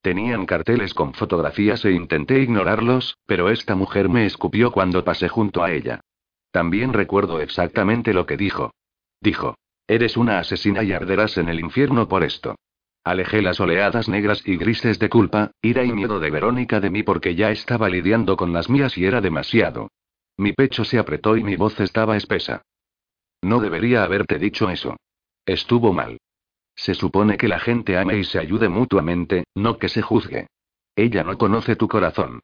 Tenían carteles con fotografías e intenté ignorarlos, pero esta mujer me escupió cuando pasé junto a ella. También recuerdo exactamente lo que dijo. Dijo, eres una asesina y arderás en el infierno por esto. Alejé las oleadas negras y grises de culpa, ira y miedo de Verónica de mí porque ya estaba lidiando con las mías y era demasiado. Mi pecho se apretó y mi voz estaba espesa. No debería haberte dicho eso. Estuvo mal. Se supone que la gente ame y se ayude mutuamente, no que se juzgue. Ella no conoce tu corazón.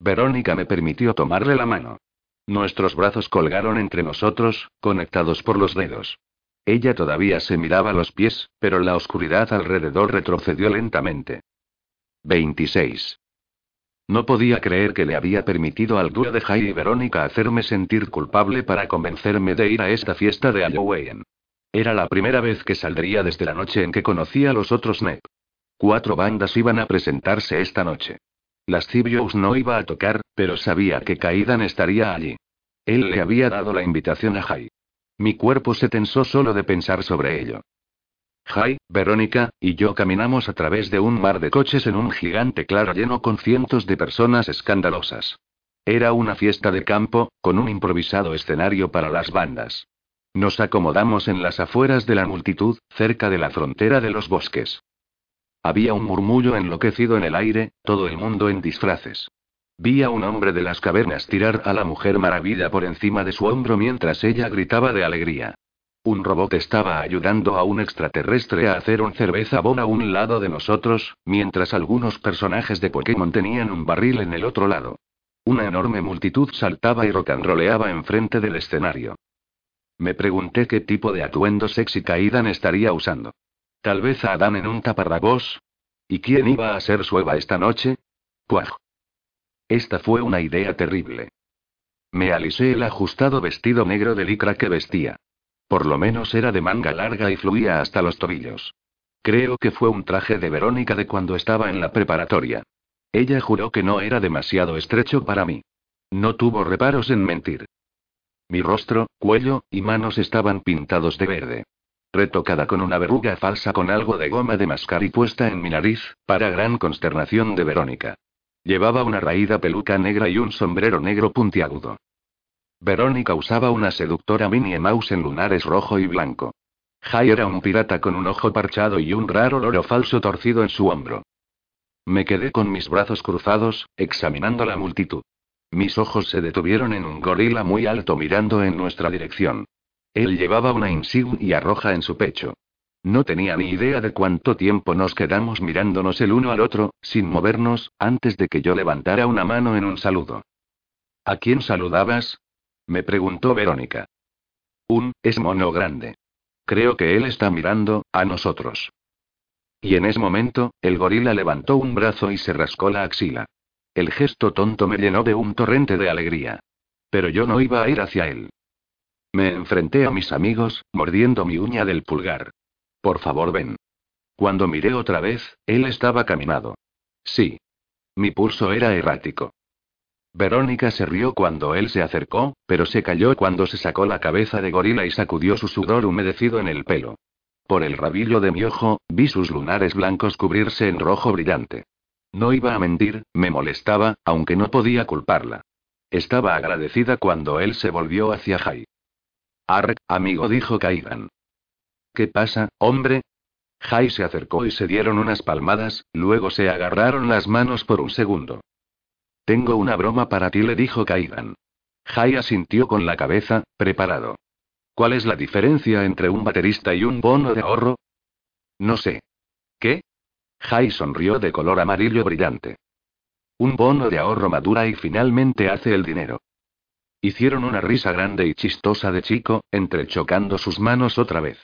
Verónica me permitió tomarle la mano. Nuestros brazos colgaron entre nosotros, conectados por los dedos. Ella todavía se miraba los pies, pero la oscuridad alrededor retrocedió lentamente. 26. No podía creer que le había permitido al dúo de Jai y Verónica hacerme sentir culpable para convencerme de ir a esta fiesta de Halloween. Era la primera vez que saldría desde la noche en que conocí a los otros NEP. Cuatro bandas iban a presentarse esta noche. Lascivious no iba a tocar, pero sabía que Kaidan estaría allí. Él le había dado la invitación a Jai. Mi cuerpo se tensó solo de pensar sobre ello. Jai, Verónica, y yo caminamos a través de un mar de coches en un gigante claro lleno con cientos de personas escandalosas. Era una fiesta de campo, con un improvisado escenario para las bandas. Nos acomodamos en las afueras de la multitud, cerca de la frontera de los bosques. Había un murmullo enloquecido en el aire, todo el mundo en disfraces. Vi a un hombre de las cavernas tirar a la mujer maravilla por encima de su hombro mientras ella gritaba de alegría. Un robot estaba ayudando a un extraterrestre a hacer un cerveza bon a un lado de nosotros, mientras algunos personajes de Pokémon tenían un barril en el otro lado. Una enorme multitud saltaba y rocanroleaba enfrente del escenario. Me pregunté qué tipo de atuendo sexy Kaidan estaría usando. Tal vez a Adán en un taparrabos. ¿Y quién iba a ser su Eva esta noche? Puaj. Esta fue una idea terrible. Me alisé el ajustado vestido negro de licra que vestía. Por lo menos era de manga larga y fluía hasta los tobillos. Creo que fue un traje de Verónica de cuando estaba en la preparatoria. Ella juró que no era demasiado estrecho para mí. No tuvo reparos en mentir. Mi rostro, cuello y manos estaban pintados de verde. Retocada con una verruga falsa con algo de goma de mascar y puesta en mi nariz, para gran consternación de Verónica. Llevaba una raída peluca negra y un sombrero negro puntiagudo. Verónica usaba una seductora Minnie Mouse en lunares rojo y blanco. Jai era un pirata con un ojo parchado y un raro loro falso torcido en su hombro. Me quedé con mis brazos cruzados, examinando la multitud. Mis ojos se detuvieron en un gorila muy alto mirando en nuestra dirección. Él llevaba una insignia roja en su pecho. No tenía ni idea de cuánto tiempo nos quedamos mirándonos el uno al otro, sin movernos, antes de que yo levantara una mano en un saludo. ¿A quién saludabas? Me preguntó Verónica. Un, es mono grande. Creo que él está mirando, a nosotros. Y en ese momento, el gorila levantó un brazo y se rascó la axila. El gesto tonto me llenó de un torrente de alegría. Pero yo no iba a ir hacia él. Me enfrenté a mis amigos, mordiendo mi uña del pulgar. Por favor, ven. Cuando miré otra vez, él estaba caminado. Sí. Mi pulso era errático. Verónica se rió cuando él se acercó, pero se calló cuando se sacó la cabeza de gorila y sacudió su sudor humedecido en el pelo. Por el rabillo de mi ojo, vi sus lunares blancos cubrirse en rojo brillante. No iba a mentir, me molestaba, aunque no podía culparla. Estaba agradecida cuando él se volvió hacia Jai. Arr, amigo, dijo Kaidan. ¿Qué pasa, hombre? Jai se acercó y se dieron unas palmadas, luego se agarraron las manos por un segundo. Tengo una broma para ti, le dijo Kaidan. Jai asintió con la cabeza, preparado. ¿Cuál es la diferencia entre un baterista y un bono de ahorro? No sé. ¿Qué? Jai sonrió de color amarillo brillante. Un bono de ahorro madura y finalmente hace el dinero. Hicieron una risa grande y chistosa de chico, entrechocando sus manos otra vez.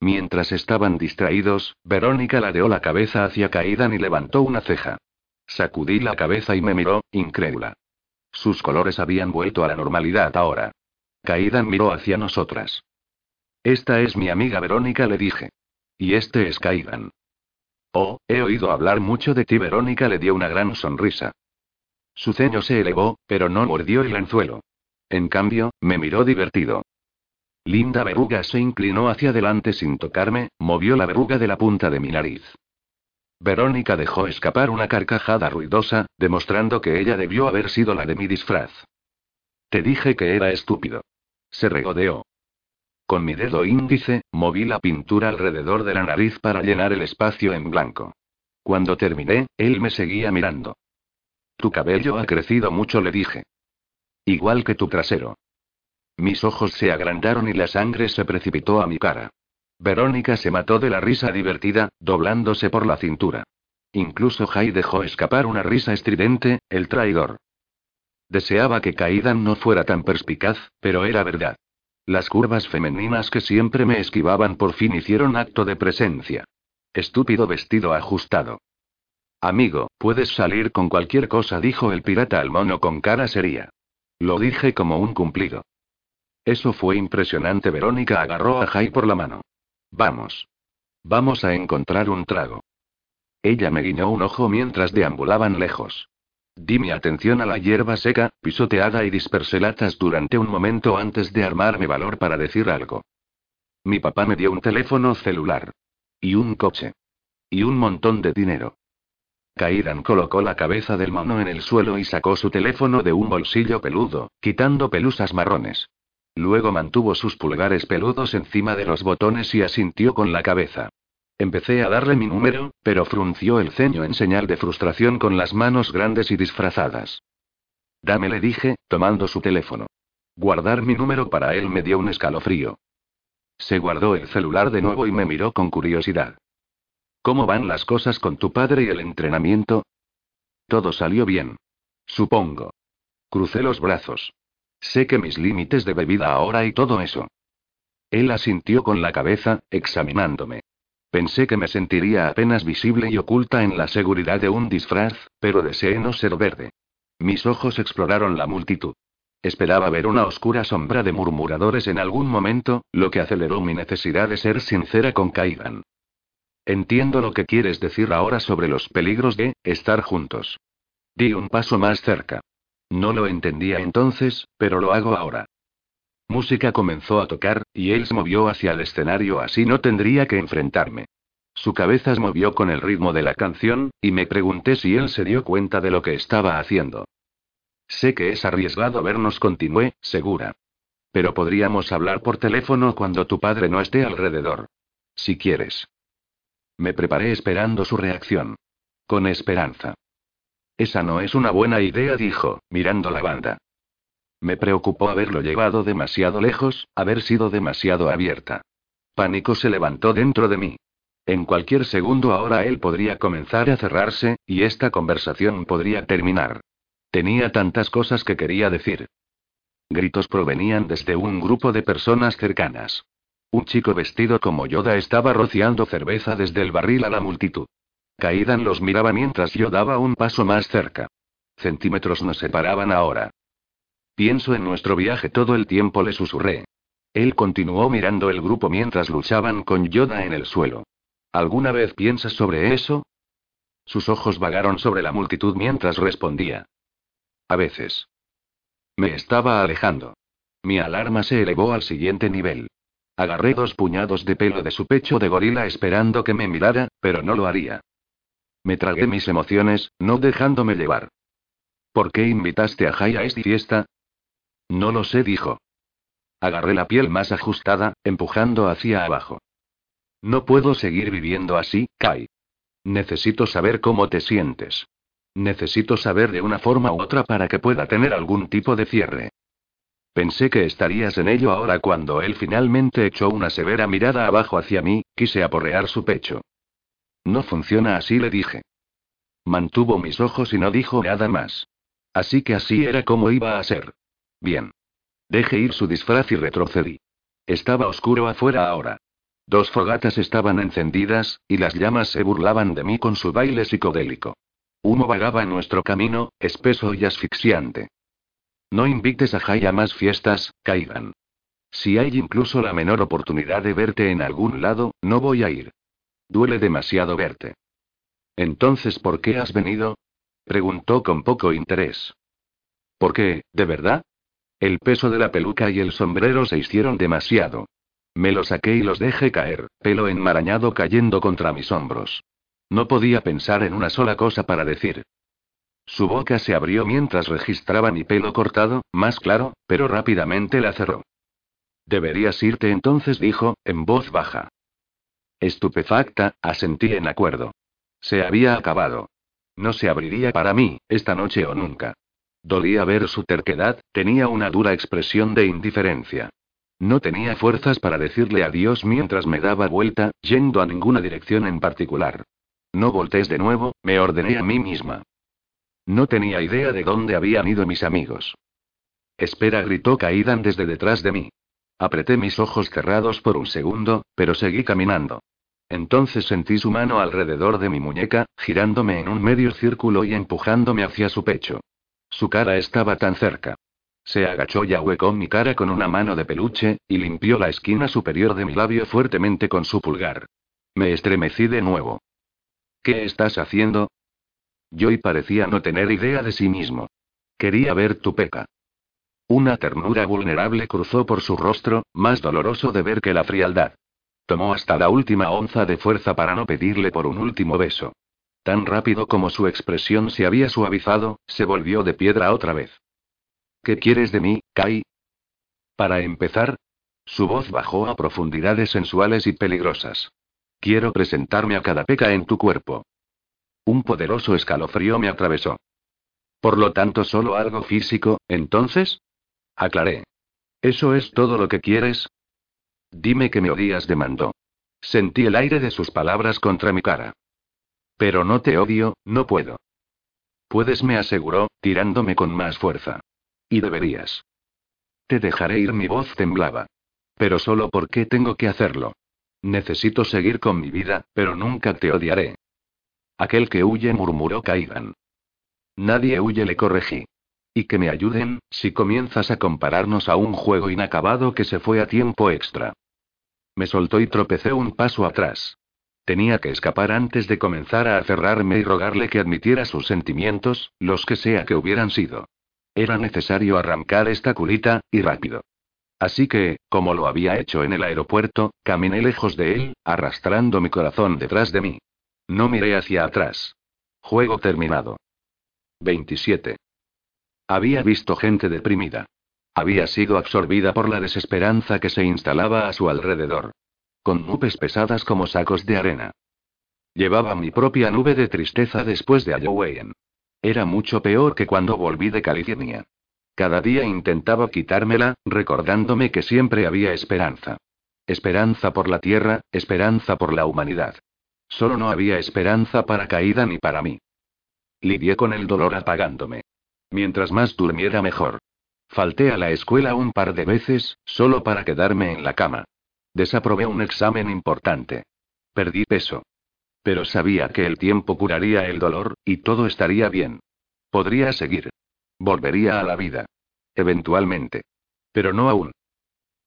Mientras estaban distraídos, Verónica ladeó la cabeza hacia Kaidan y levantó una ceja. Sacudí la cabeza y me miró, incrédula. Sus colores habían vuelto a la normalidad ahora. Kaidan miró hacia nosotras. Esta es mi amiga Verónica, le dije. Y este es Kaidan. Oh, he oído hablar mucho de ti. Verónica le dio una gran sonrisa. Su ceño se elevó, pero no mordió el anzuelo. En cambio, me miró divertido. Linda verruga se inclinó hacia adelante sin tocarme, movió la verruga de la punta de mi nariz. Verónica dejó escapar una carcajada ruidosa, demostrando que ella debió haber sido la de mi disfraz. Te dije que era estúpido. Se regodeó. Con mi dedo índice, moví la pintura alrededor de la nariz para llenar el espacio en blanco. Cuando terminé, él me seguía mirando. Tu cabello ha crecido mucho, le dije. Igual que tu trasero. Mis ojos se agrandaron y la sangre se precipitó a mi cara. Verónica se mató de la risa divertida, doblándose por la cintura. Incluso Jai dejó escapar una risa estridente, el traidor. Deseaba que Kaidan no fuera tan perspicaz, pero era verdad. Las curvas femeninas que siempre me esquivaban por fin hicieron acto de presencia. Estúpido vestido ajustado. Amigo, puedes salir con cualquier cosa, dijo el pirata al mono con cara seria. Lo dije como un cumplido. Eso fue impresionante. Verónica agarró a Jai por la mano. Vamos. Vamos a encontrar un trago. Ella me guiñó un ojo mientras deambulaban lejos. Di mi atención a la hierba seca, pisoteada y dispersé latas durante un momento antes de armarme valor para decir algo. Mi papá me dio un teléfono celular. Y un coche. Y un montón de dinero. Kaidan colocó la cabeza del mono en el suelo y sacó su teléfono de un bolsillo peludo, quitando pelusas marrones. Luego mantuvo sus pulgares peludos encima de los botones y asintió con la cabeza. Empecé a darle mi número, pero frunció el ceño en señal de frustración con las manos grandes y disfrazadas. Dame, le dije, tomando su teléfono. Guardar mi número para él me dio un escalofrío. Se guardó el celular de nuevo y me miró con curiosidad. ¿Cómo van las cosas con tu padre y el entrenamiento? Todo salió bien. Supongo. Crucé los brazos. Sé que mis límites de bebida ahora y todo eso. Él asintió con la cabeza, examinándome. Pensé que me sentiría apenas visible y oculta en la seguridad de un disfraz, pero deseé no ser verde. Mis ojos exploraron la multitud. Esperaba ver una oscura sombra de murmuradores en algún momento, lo que aceleró mi necesidad de ser sincera con Kaigan. Entiendo lo que quieres decir ahora sobre los peligros de estar juntos. Di un paso más cerca. No lo entendía entonces, pero lo hago ahora. Música comenzó a tocar, y él se movió hacia el escenario así no tendría que enfrentarme. Su cabeza se movió con el ritmo de la canción, y me pregunté si él se dio cuenta de lo que estaba haciendo. Sé que es arriesgado vernos, continué, segura. Pero podríamos hablar por teléfono cuando tu padre no esté alrededor. Si quieres. Me preparé esperando su reacción. Con esperanza. Esa no es una buena idea, dijo, mirando la banda. Me preocupó haberlo llevado demasiado lejos, haber sido demasiado abierta. Pánico se levantó dentro de mí. En cualquier segundo ahora él podría comenzar a cerrarse, y esta conversación podría terminar. Tenía tantas cosas que quería decir. Gritos provenían desde un grupo de personas cercanas. Un chico vestido como Yoda estaba rociando cerveza desde el barril a la multitud. Kaidan los miraba mientras yo daba un paso más cerca. Centímetros nos separaban ahora. Pienso en nuestro viaje todo el tiempo, le susurré. Él continuó mirando el grupo mientras luchaban con Yoda en el suelo. ¿Alguna vez piensas sobre eso? Sus ojos vagaron sobre la multitud mientras respondía. A veces. Me estaba alejando. Mi alarma se elevó al siguiente nivel. Agarré dos puñados de pelo de su pecho de gorila esperando que me mirara, pero no lo haría. Me tragué mis emociones, no dejándome llevar. ¿Por qué invitaste a Jai a esta fiesta? No lo sé, dijo. Agarré la piel más ajustada, empujando hacia abajo. No puedo seguir viviendo así, Kai. Necesito saber cómo te sientes. Necesito saber de una forma u otra para que pueda tener algún tipo de cierre. Pensé que estarías en ello ahora cuando él finalmente echó una severa mirada abajo hacia mí, quise aporrear su pecho. No funciona así, le dije. Mantuvo mis ojos y no dijo nada más. Así que así era como iba a ser. Bien. Dejé ir su disfraz y retrocedí. Estaba oscuro afuera ahora. Dos fogatas estaban encendidas, y las llamas se burlaban de mí con su baile psicodélico. Humo vagaba en nuestro camino, espeso y asfixiante. No invites a Jai a más fiestas, caigan. Si hay incluso la menor oportunidad de verte en algún lado, no voy a ir. Duele demasiado verte. Entonces, ¿por qué has venido? preguntó con poco interés. ¿Por qué, de verdad? El peso de la peluca y el sombrero se hicieron demasiado. Me lo saqué y los dejé caer, pelo enmarañado cayendo contra mis hombros. No podía pensar en una sola cosa para decir. Su boca se abrió mientras registraba mi pelo cortado, más claro, pero rápidamente la cerró. Deberías irte entonces, dijo, en voz baja. Estupefacta, asentí en acuerdo. Se había acabado. No se abriría para mí, esta noche o nunca. Dolía ver su terquedad, tenía una dura expresión de indiferencia. No tenía fuerzas para decirle adiós mientras me daba vuelta, yendo a ninguna dirección en particular. No voltees de nuevo, me ordené a mí misma. No tenía idea de dónde habían ido mis amigos. Espera, gritó Kaidan desde detrás de mí. Apreté mis ojos cerrados por un segundo, pero seguí caminando. Entonces sentí su mano alrededor de mi muñeca, girándome en un medio círculo y empujándome hacia su pecho. Su cara estaba tan cerca. Se agachó y ahuecó mi cara con una mano de peluche, y limpió la esquina superior de mi labio fuertemente con su pulgar. Me estremecí de nuevo. ¿Qué estás haciendo? Joy parecía no tener idea de sí mismo. Quería ver tu peca. Una ternura vulnerable cruzó por su rostro, más doloroso de ver que la frialdad. Tomó hasta la última onza de fuerza para no pedirle por un último beso. Tan rápido como su expresión se había suavizado, se volvió de piedra otra vez. ¿Qué quieres de mí, Kai? Para empezar, su voz bajó a profundidades sensuales y peligrosas. Quiero presentarme a cada peca en tu cuerpo. Un poderoso escalofrío me atravesó. Por lo tanto, solo algo físico, entonces? Aclaré. ¿Eso es todo lo que quieres? Dime que me odias, demandó. Sentí el aire de sus palabras contra mi cara. Pero no te odio, no puedo. Puedes, me aseguró, tirándome con más fuerza. Y deberías. Te dejaré ir, mi voz temblaba. Pero solo porque tengo que hacerlo. Necesito seguir con mi vida, pero nunca te odiaré. Aquel que huye, murmuró Kaidan. Nadie huye, le corregí. Y que me ayuden, si comienzas a compararnos a un juego inacabado que se fue a tiempo extra. Me soltó y tropecé un paso atrás. Tenía que escapar antes de comenzar a aferrarme y rogarle que admitiera sus sentimientos, los que sea que hubieran sido. Era necesario arrancar esta culita, y rápido. Así que, como lo había hecho en el aeropuerto, caminé lejos de él, arrastrando mi corazón detrás de mí. No miré hacia atrás. Juego terminado. 27. Había visto gente deprimida. Había sido absorbida por la desesperanza que se instalaba a su alrededor. Con nubes pesadas como sacos de arena. Llevaba mi propia nube de tristeza después de Halloween. Era mucho peor que cuando volví de California. Cada día intentaba quitármela, recordándome que siempre había esperanza. Esperanza por la tierra, esperanza por la humanidad. Solo no había esperanza para Caída ni para mí. Lidié con el dolor apagándome. Mientras más durmiera mejor. Falté a la escuela un par de veces, solo para quedarme en la cama. Desaprobé un examen importante. Perdí peso. Pero sabía que el tiempo curaría el dolor, y todo estaría bien. Podría seguir. Volvería a la vida. Eventualmente. Pero no aún.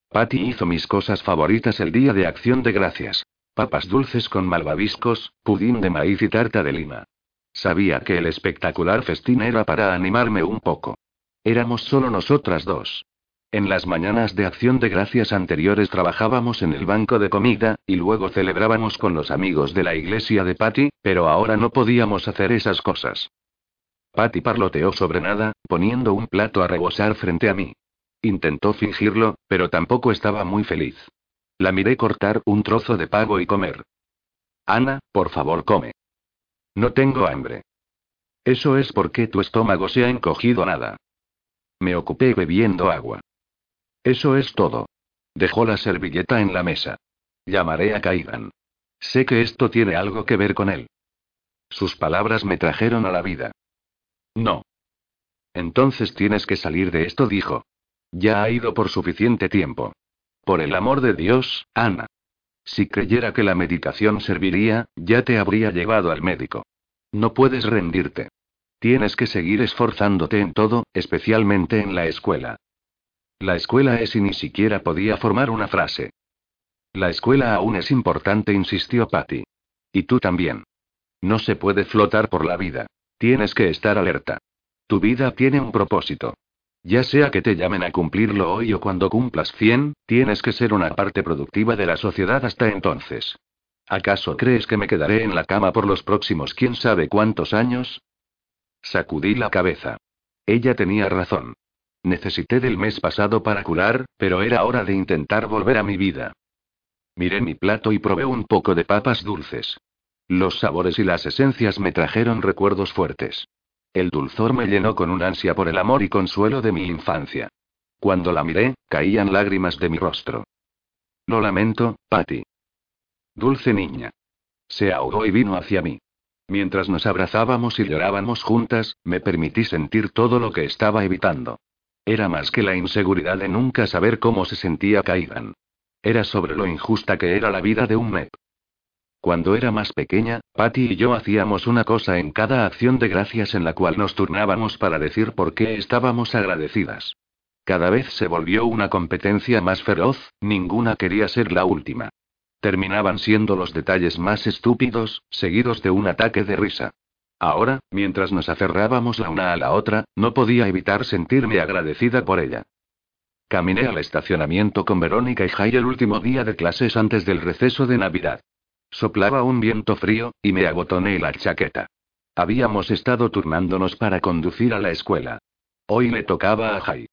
Patty hizo mis cosas favoritas el día de acción de gracias. Papas dulces con malvaviscos, pudín de maíz y tarta de lima. Sabía que el espectacular festín era para animarme un poco. Éramos solo nosotras dos. En las mañanas de acción de gracias anteriores trabajábamos en el banco de comida, y luego celebrábamos con los amigos de la iglesia de Patty, pero ahora no podíamos hacer esas cosas. Patty parloteó sobre nada, poniendo un plato a rebosar frente a mí. Intentó fingirlo, pero tampoco estaba muy feliz. La miré cortar un trozo de pavo y comer. Ana, por favor, come. No tengo hambre. Eso es porque tu estómago se ha encogido nada. Me ocupé bebiendo agua. Eso es todo. Dejó la servilleta en la mesa. Llamaré a Kaidan. Sé que esto tiene algo que ver con él. Sus palabras me trajeron a la vida. No. Entonces tienes que salir de esto, dijo. Ya ha ido por suficiente tiempo. Por el amor de Dios, Ana. Si creyera que la medicación serviría, ya te habría llevado al médico. No puedes rendirte. Tienes que seguir esforzándote en todo, especialmente en la escuela. La escuela es y ni siquiera podía formar una frase. La escuela aún es importante, insistió Patty. Y tú también. No se puede flotar por la vida. Tienes que estar alerta. Tu vida tiene un propósito. Ya sea que te llamen a cumplirlo hoy o cuando cumplas 100, tienes que ser una parte productiva de la sociedad hasta entonces. ¿Acaso crees que me quedaré en la cama por los próximos quién sabe cuántos años? Sacudí la cabeza. Ella tenía razón. Necesité del mes pasado para curar, pero era hora de intentar volver a mi vida. Miré mi plato y probé un poco de papas dulces. Los sabores y las esencias me trajeron recuerdos fuertes. El dulzor me llenó con un ansia por el amor y consuelo de mi infancia. Cuando la miré, caían lágrimas de mi rostro. Lo lamento, Patty. Dulce niña. Se ahogó y vino hacia mí. Mientras nos abrazábamos y llorábamos juntas, me permití sentir todo lo que estaba evitando. Era más que la inseguridad de nunca saber cómo se sentía Kaidan. Era sobre lo injusta que era la vida de un MEP. Cuando era más pequeña, Patty y yo hacíamos una cosa en cada acción de gracias en la cual nos turnábamos para decir por qué estábamos agradecidas. Cada vez se volvió una competencia más feroz, ninguna quería ser la última. Terminaban siendo los detalles más estúpidos, seguidos de un ataque de risa. Ahora, mientras nos aferrábamos la una a la otra, no podía evitar sentirme agradecida por ella. Caminé al estacionamiento con Verónica y Jai el último día de clases antes del receso de Navidad. Soplaba un viento frío, y me abotoné la chaqueta. Habíamos estado turnándonos para conducir a la escuela. Hoy le tocaba a Jai.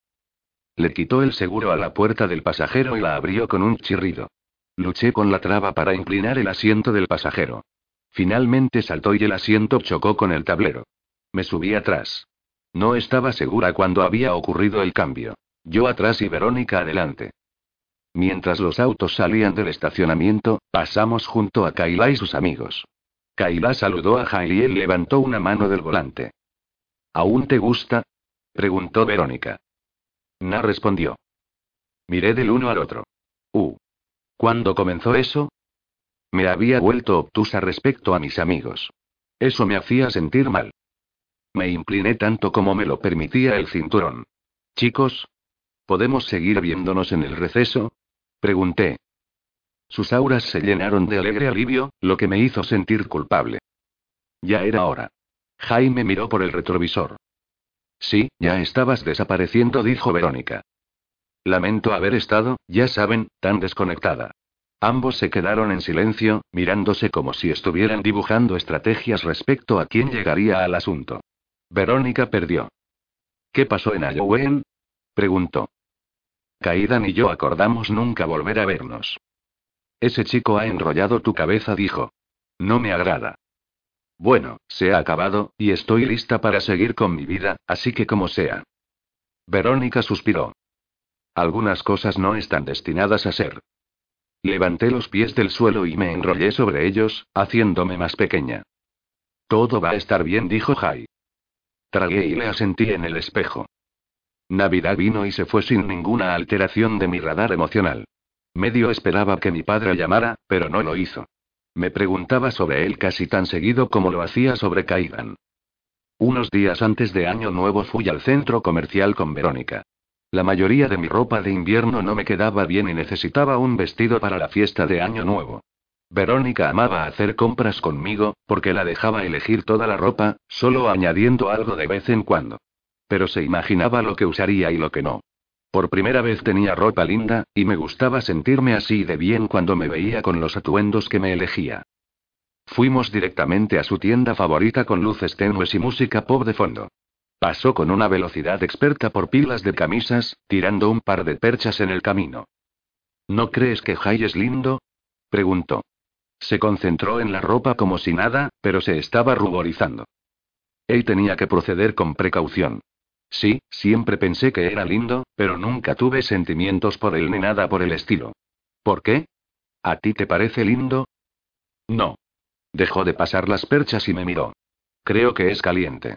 Le quitó el seguro a la puerta del pasajero y la abrió con un chirrido. Luché con la traba para inclinar el asiento del pasajero. Finalmente saltó y el asiento chocó con el tablero. Me subí atrás. No estaba segura cuando había ocurrido el cambio. Yo atrás y Verónica adelante. Mientras los autos salían del estacionamiento, pasamos junto a Kaila y sus amigos. Kaila saludó a Jai y levantó una mano del volante. ¿Aún te gusta? preguntó Verónica. Na respondió. Miré del uno al otro. Uh. ¿Cuándo comenzó eso? Me había vuelto obtusa respecto a mis amigos. Eso me hacía sentir mal. Me incliné tanto como me lo permitía el cinturón. Chicos, ¿podemos seguir viéndonos en el receso? Pregunté. Sus auras se llenaron de alegre alivio, lo que me hizo sentir culpable. Ya era hora. Jaime miró por el retrovisor. Sí, ya estabas desapareciendo, dijo Verónica. Lamento haber estado, ya saben, tan desconectada. Ambos se quedaron en silencio, mirándose como si estuvieran dibujando estrategias respecto a quién llegaría al asunto. Verónica perdió. ¿Qué pasó en Halloween? preguntó. Kaidan y yo acordamos nunca volver a vernos. Ese chico ha enrollado tu cabeza, dijo. No me agrada. Bueno, se ha acabado, y estoy lista para seguir con mi vida, así que como sea. Verónica suspiró. Algunas cosas no están destinadas a ser. Levanté los pies del suelo y me enrollé sobre ellos, haciéndome más pequeña. Todo va a estar bien, dijo Jai. Tragué y le asentí en el espejo. Navidad vino y se fue sin ninguna alteración de mi radar emocional. Medio esperaba que mi padre llamara, pero no lo hizo. Me preguntaba sobre él casi tan seguido como lo hacía sobre Kaidan. Unos días antes de Año Nuevo fui al centro comercial con Verónica. La mayoría de mi ropa de invierno no me quedaba bien y necesitaba un vestido para la fiesta de Año Nuevo. Verónica amaba hacer compras conmigo, porque la dejaba elegir toda la ropa, solo añadiendo algo de vez en cuando. Pero se imaginaba lo que usaría y lo que no. Por primera vez tenía ropa linda, y me gustaba sentirme así de bien cuando me veía con los atuendos que me elegía. Fuimos directamente a su tienda favorita con luces tenues y música pop de fondo. Pasó con una velocidad experta por pilas de camisas, tirando un par de perchas en el camino. ¿No crees que Jai es lindo? preguntó. Se concentró en la ropa como si nada, pero se estaba ruborizando. Él tenía que proceder con precaución. Sí, siempre pensé que era lindo, pero nunca tuve sentimientos por él ni nada por el estilo. ¿Por qué? ¿A ti te parece lindo? No. Dejó de pasar las perchas y me miró. Creo que es caliente.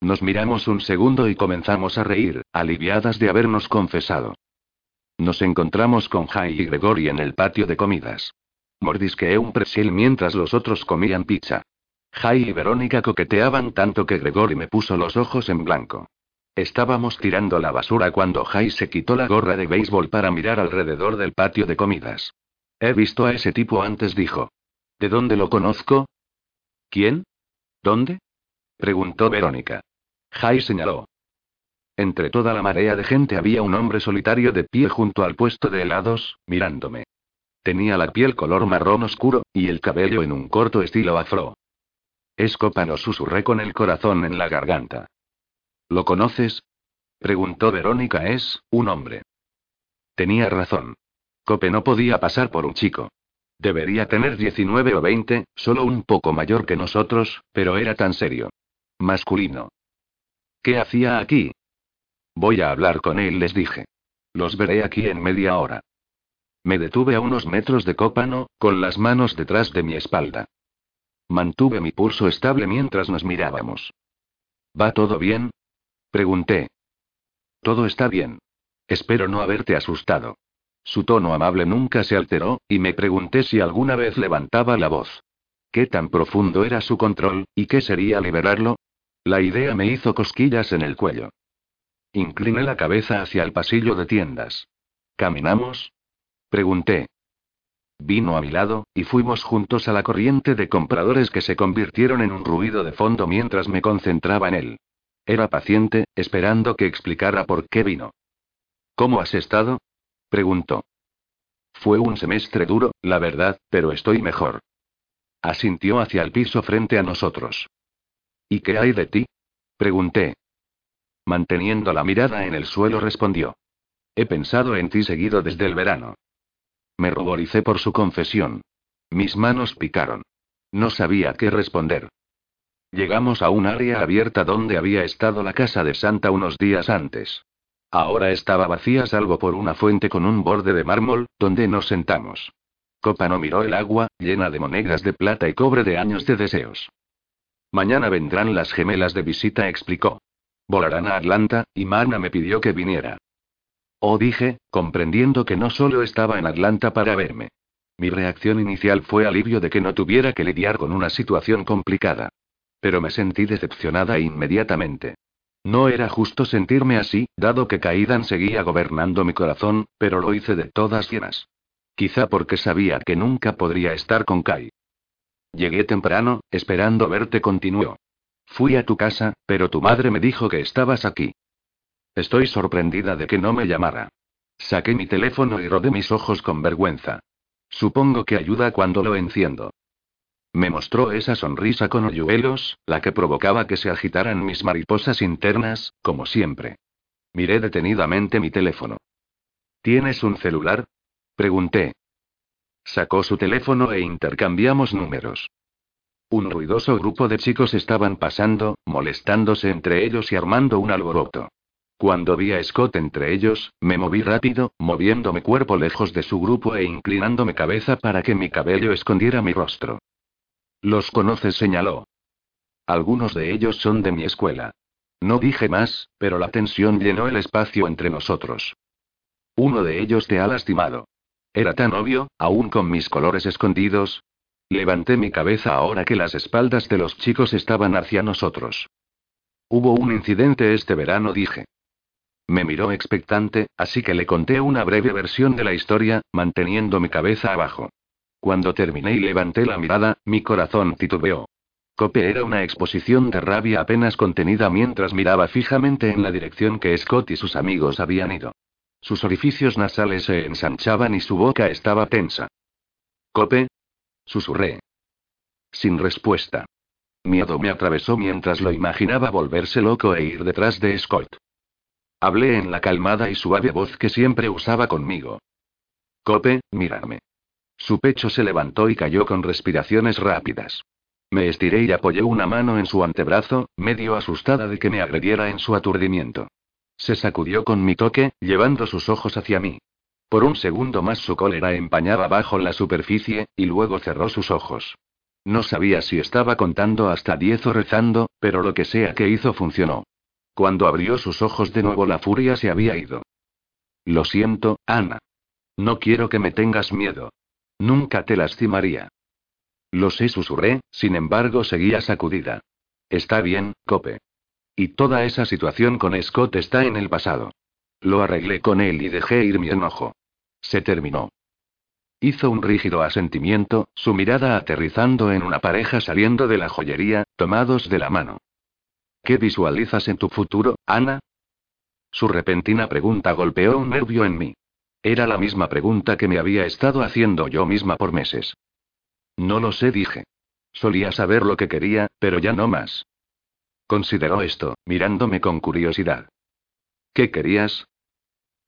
Nos miramos un segundo y comenzamos a reír, aliviadas de habernos confesado. Nos encontramos con Jai y Gregory en el patio de comidas. Mordisqueé un presil mientras los otros comían pizza. Jai y Verónica coqueteaban tanto que Gregory me puso los ojos en blanco. Estábamos tirando la basura cuando Jai se quitó la gorra de béisbol para mirar alrededor del patio de comidas. He visto a ese tipo antes, dijo. ¿De dónde lo conozco? ¿Quién? ¿Dónde? preguntó Verónica. Jai señaló. Entre toda la marea de gente había un hombre solitario de pie junto al puesto de helados, mirándome. Tenía la piel color marrón oscuro, y el cabello en un corto estilo afro. Es Copano, susurré con el corazón en la garganta. ¿Lo conoces? preguntó Verónica. Es, un hombre. Tenía razón. Cope no podía pasar por un chico. Debería tener 19 o 20, solo un poco mayor que nosotros, pero era tan serio. Masculino. ¿Qué hacía aquí? Voy a hablar con él, les dije. Los veré aquí en media hora. Me detuve a unos metros de Cópano, con las manos detrás de mi espalda. Mantuve mi pulso estable mientras nos mirábamos. ¿Va todo bien? Pregunté. Todo está bien. Espero no haberte asustado. Su tono amable nunca se alteró, y me pregunté si alguna vez levantaba la voz. ¿Qué tan profundo era su control, y qué sería liberarlo? La idea me hizo cosquillas en el cuello. Incliné la cabeza hacia el pasillo de tiendas. ¿Caminamos? Pregunté. Vino a mi lado, y fuimos juntos a la corriente de compradores que se convirtieron en un ruido de fondo mientras me concentraba en él. Era paciente, esperando que explicara por qué vino. ¿Cómo has estado? preguntó. Fue un semestre duro, la verdad, pero estoy mejor. Asintió hacia el piso frente a nosotros. ¿Y qué hay de ti? pregunté. Manteniendo la mirada en el suelo respondió. He pensado en ti seguido desde el verano. Me ruboricé por su confesión. Mis manos picaron. No sabía qué responder. Llegamos a un área abierta donde había estado la casa de Santa unos días antes. Ahora estaba vacía salvo por una fuente con un borde de mármol, donde nos sentamos. Copa no miró el agua, llena de monedas de plata y cobre de años de deseos. Mañana vendrán las gemelas de visita, explicó. Volarán a Atlanta, y Mana me pidió que viniera. Oh, dije, comprendiendo que no solo estaba en Atlanta para verme. Mi reacción inicial fue alivio de que no tuviera que lidiar con una situación complicada. Pero me sentí decepcionada inmediatamente. No era justo sentirme así, dado que Kaidan seguía gobernando mi corazón, pero lo hice de todas llenas. Quizá porque sabía que nunca podría estar con Kai. Llegué temprano, esperando verte, continuó. Fui a tu casa, pero tu madre me dijo que estabas aquí. Estoy sorprendida de que no me llamara. Saqué mi teléfono y rodé mis ojos con vergüenza. Supongo que ayuda cuando lo enciendo. Me mostró esa sonrisa con hoyuelos, la que provocaba que se agitaran mis mariposas internas, como siempre. Miré detenidamente mi teléfono. ¿Tienes un celular? Pregunté. Sacó su teléfono e intercambiamos números. Un ruidoso grupo de chicos estaban pasando, molestándose entre ellos y armando un alboroto. Cuando vi a Scott entre ellos, me moví rápido, moviendo mi cuerpo lejos de su grupo e inclinando mi cabeza para que mi cabello escondiera mi rostro. Los conoces, señaló. Algunos de ellos son de mi escuela. No dije más, pero la tensión llenó el espacio entre nosotros. Uno de ellos te ha lastimado. Era tan obvio, aún con mis colores escondidos. Levanté mi cabeza ahora que las espaldas de los chicos estaban hacia nosotros. Hubo un incidente este verano, dije. Me miró expectante, así que le conté una breve versión de la historia, manteniendo mi cabeza abajo. Cuando terminé y levanté la mirada, mi corazón titubeó. Cope era una exposición de rabia apenas contenida mientras miraba fijamente en la dirección que Scott y sus amigos habían ido. Sus orificios nasales se ensanchaban y su boca estaba tensa. ¿Cope? Susurré. Sin respuesta. Miedo me atravesó mientras lo imaginaba volverse loco e ir detrás de Scott. Hablé en la calmada y suave voz que siempre usaba conmigo. Cope, mírame. Su pecho se levantó y cayó con respiraciones rápidas. Me estiré y apoyé una mano en su antebrazo, medio asustada de que me agrediera en su aturdimiento. Se sacudió con mi toque, llevando sus ojos hacia mí. Por un segundo más su cólera empañaba bajo la superficie, y luego cerró sus ojos. No sabía si estaba contando hasta diez o rezando, pero lo que sea que hizo funcionó. Cuando abrió sus ojos de nuevo la furia se había ido. Lo siento, Ana. No quiero que me tengas miedo. Nunca te lastimaría. Lo sé, susurré, sin embargo seguía sacudida. Está bien, Cope. Y toda esa situación con Scott está en el pasado. Lo arreglé con él y dejé ir mi enojo. Se terminó. Hizo un rígido asentimiento, su mirada aterrizando en una pareja saliendo de la joyería, tomados de la mano. ¿Qué visualizas en tu futuro, Ana? Su repentina pregunta golpeó un nervio en mí. Era la misma pregunta que me había estado haciendo yo misma por meses. No lo sé, dije. Solía saber lo que quería, pero ya no más. Consideró esto, mirándome con curiosidad. ¿Qué querías?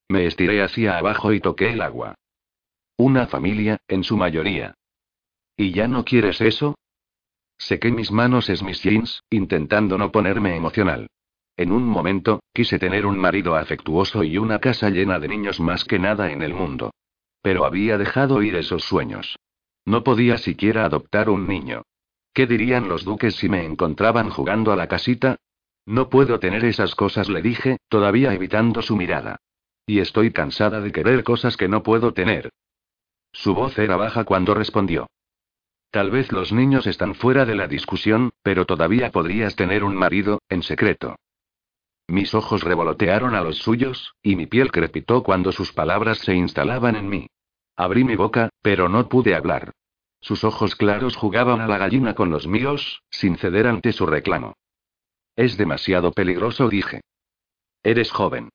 Me estiré hacia abajo y toqué el agua. Una familia, en su mayoría. ¿Y ya no quieres eso? Sequé mis manos en mis jeans, intentando no ponerme emocional. En un momento, quise tener un marido afectuoso y una casa llena de niños más que nada en el mundo. Pero había dejado ir esos sueños. No podía siquiera adoptar un niño. ¿Qué dirían los duques si me encontraban jugando a la casita? No puedo tener esas cosas, le dije, todavía evitando su mirada. Y estoy cansada de querer cosas que no puedo tener. Su voz era baja cuando respondió. Tal vez los niños están fuera de la discusión, pero todavía podrías tener un marido, en secreto. Mis ojos revolotearon a los suyos, y mi piel crepitó cuando sus palabras se instalaban en mí. Abrí mi boca, pero no pude hablar. Sus ojos claros jugaban a la gallina con los míos, sin ceder ante su reclamo. Es demasiado peligroso, dije. Eres joven.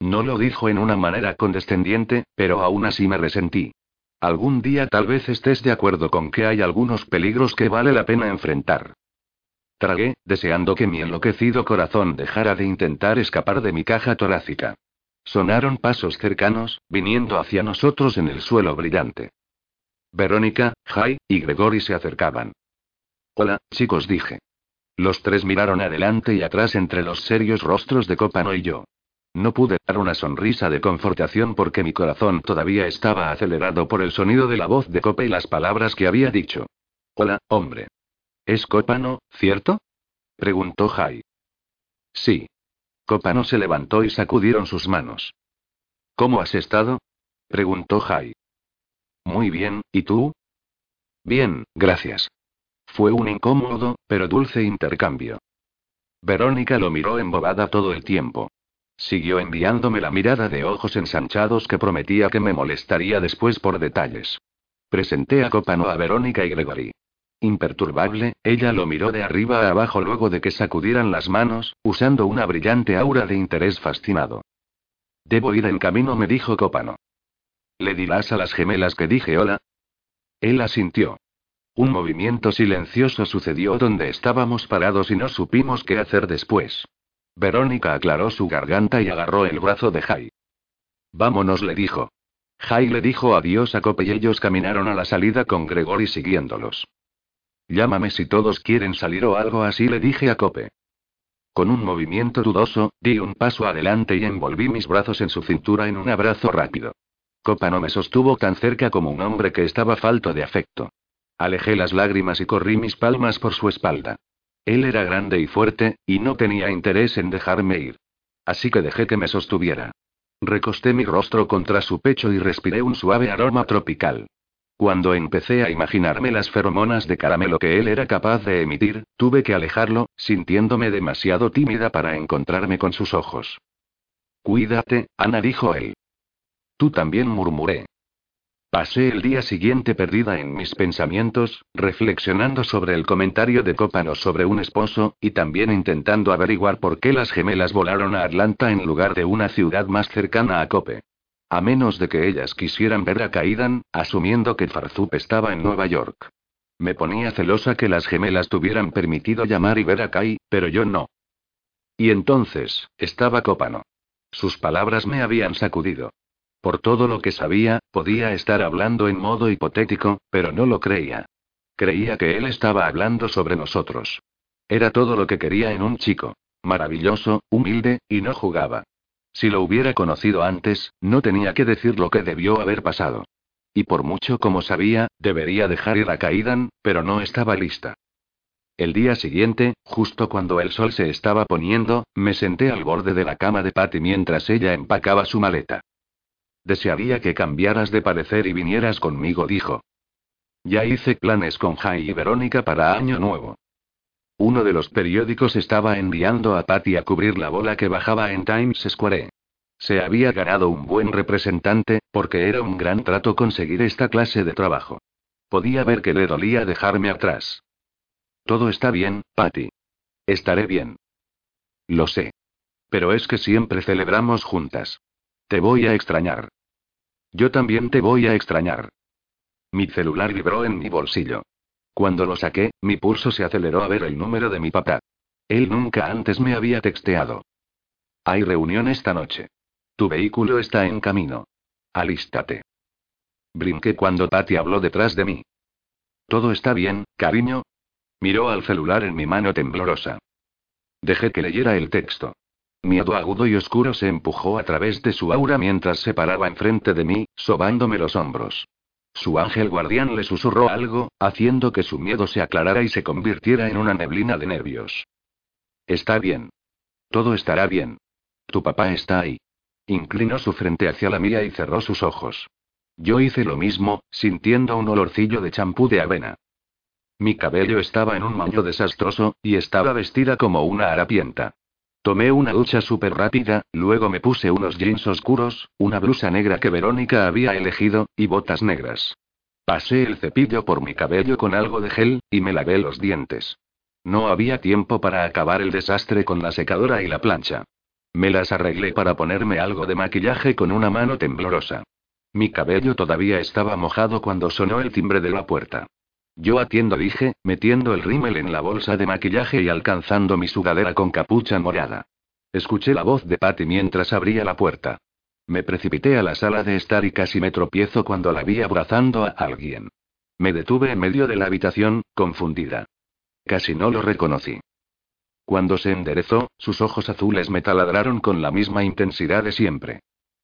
No lo dijo en una manera condescendiente, pero aún así me resentí. Algún día tal vez estés de acuerdo con que hay algunos peligros que vale la pena enfrentar. Tragué, deseando que mi enloquecido corazón dejara de intentar escapar de mi caja torácica. Sonaron pasos cercanos, viniendo hacia nosotros en el suelo brillante. Verónica, Jai, y Gregory se acercaban. Hola, chicos, dije. Los tres miraron adelante y atrás entre los serios rostros de Copano y yo. No pude dar una sonrisa de confortación porque mi corazón todavía estaba acelerado por el sonido de la voz de Copa y las palabras que había dicho. Hola, hombre. ¿Es Copano, cierto? preguntó Jai. Sí. Copano se levantó y sacudieron sus manos. ¿Cómo has estado? preguntó Jai. Muy bien, ¿y tú? Bien, gracias. Fue un incómodo, pero dulce intercambio. Verónica lo miró embobada todo el tiempo. Siguió enviándome la mirada de ojos ensanchados que prometía que me molestaría después por detalles. Presenté a Copano a Verónica y Gregory. Imperturbable, ella lo miró de arriba a abajo luego de que sacudieran las manos, usando una brillante aura de interés fascinado. Debo ir en camino, me dijo Copano. ¿Le dirás a las gemelas que dije hola? Él asintió. Un movimiento silencioso sucedió donde estábamos parados y no supimos qué hacer después. Verónica aclaró su garganta y agarró el brazo de Jai. Vámonos, le dijo. Jai le dijo adiós a Cope y ellos caminaron a la salida con Gregory siguiéndolos. Llámame si todos quieren salir o algo así, le dije a Cope. Con un movimiento dudoso, di un paso adelante y envolví mis brazos en su cintura en un abrazo rápido. Copa no me sostuvo tan cerca como un hombre que estaba falto de afecto. Alejé las lágrimas y corrí mis palmas por su espalda. Él era grande y fuerte, y no tenía interés en dejarme ir. Así que dejé que me sostuviera. Recosté mi rostro contra su pecho y respiré un suave aroma tropical. Cuando empecé a imaginarme las feromonas de caramelo que él era capaz de emitir, tuve que alejarlo, sintiéndome demasiado tímida para encontrarme con sus ojos. Cuídate, Ana, dijo él. Tú también murmuré. Pasé el día siguiente perdida en mis pensamientos, reflexionando sobre el comentario de Copano sobre un esposo, y también intentando averiguar por qué las gemelas volaron a Atlanta en lugar de una ciudad más cercana a Cope. A menos de que ellas quisieran ver a Kaidan, asumiendo que Farzup estaba en Nueva York. Me ponía celosa que las gemelas tuvieran permitido llamar y ver a Kai, pero yo no. Y entonces, estaba Copano. Sus palabras me habían sacudido. Por todo lo que sabía, podía estar hablando en modo hipotético, pero no lo creía. Creía que él estaba hablando sobre nosotros. Era todo lo que quería en un chico. Maravilloso, humilde, y no jugaba. Si lo hubiera conocido antes, no tenía que decir lo que debió haber pasado. Y por mucho como sabía, debería dejar ir a Kaidan, pero no estaba lista. El día siguiente, justo cuando el sol se estaba poniendo, me senté al borde de la cama de Patty mientras ella empacaba su maleta. Desearía que cambiaras de parecer y vinieras conmigo, dijo. Ya hice planes con Jai y Verónica para Año Nuevo. Uno de los periódicos estaba enviando a Patty a cubrir la bola que bajaba en Times Square. Se había ganado un buen representante, porque era un gran trato conseguir esta clase de trabajo. Podía ver que le dolía dejarme atrás. Todo está bien, Patty. Estaré bien. Lo sé. Pero es que siempre celebramos juntas. Te voy a extrañar. Yo también te voy a extrañar. Mi celular vibró en mi bolsillo. Cuando lo saqué, mi pulso se aceleró a ver el número de mi papá. Él nunca antes me había texteado. Hay reunión esta noche. Tu vehículo está en camino. Alístate. Brinqué cuando Patty habló detrás de mí. ¿Todo está bien, cariño? Miró al celular en mi mano temblorosa. Dejé que leyera el texto. Miedo agudo y oscuro se empujó a través de su aura mientras se paraba enfrente de mí, sobándome los hombros. Su ángel guardián le susurró algo, haciendo que su miedo se aclarara y se convirtiera en una neblina de nervios. Está bien. Todo estará bien. Tu papá está ahí. Inclinó su frente hacia la mía y cerró sus ojos. Yo hice lo mismo, sintiendo un olorcillo de champú de avena. Mi cabello estaba en un mancho desastroso, y estaba vestida como una harapienta. Tomé una ducha súper rápida, luego me puse unos jeans oscuros, una blusa negra que Verónica había elegido, y botas negras. Pasé el cepillo por mi cabello con algo de gel, y me lavé los dientes. No había tiempo para acabar el desastre con la secadora y la plancha. Me las arreglé para ponerme algo de maquillaje con una mano temblorosa. Mi cabello todavía estaba mojado cuando sonó el timbre de la puerta. Yo atiendo, dije, metiendo el rímel en la bolsa de maquillaje y alcanzando mi sudadera con capucha morada. Escuché la voz de Patty mientras abría la puerta. Me precipité a la sala de estar y casi me tropiezo cuando la vi abrazando a alguien. Me detuve en medio de la habitación, confundida. Casi no lo reconocí. Cuando se enderezó, sus ojos azules me taladraron con la misma intensidad de siempre.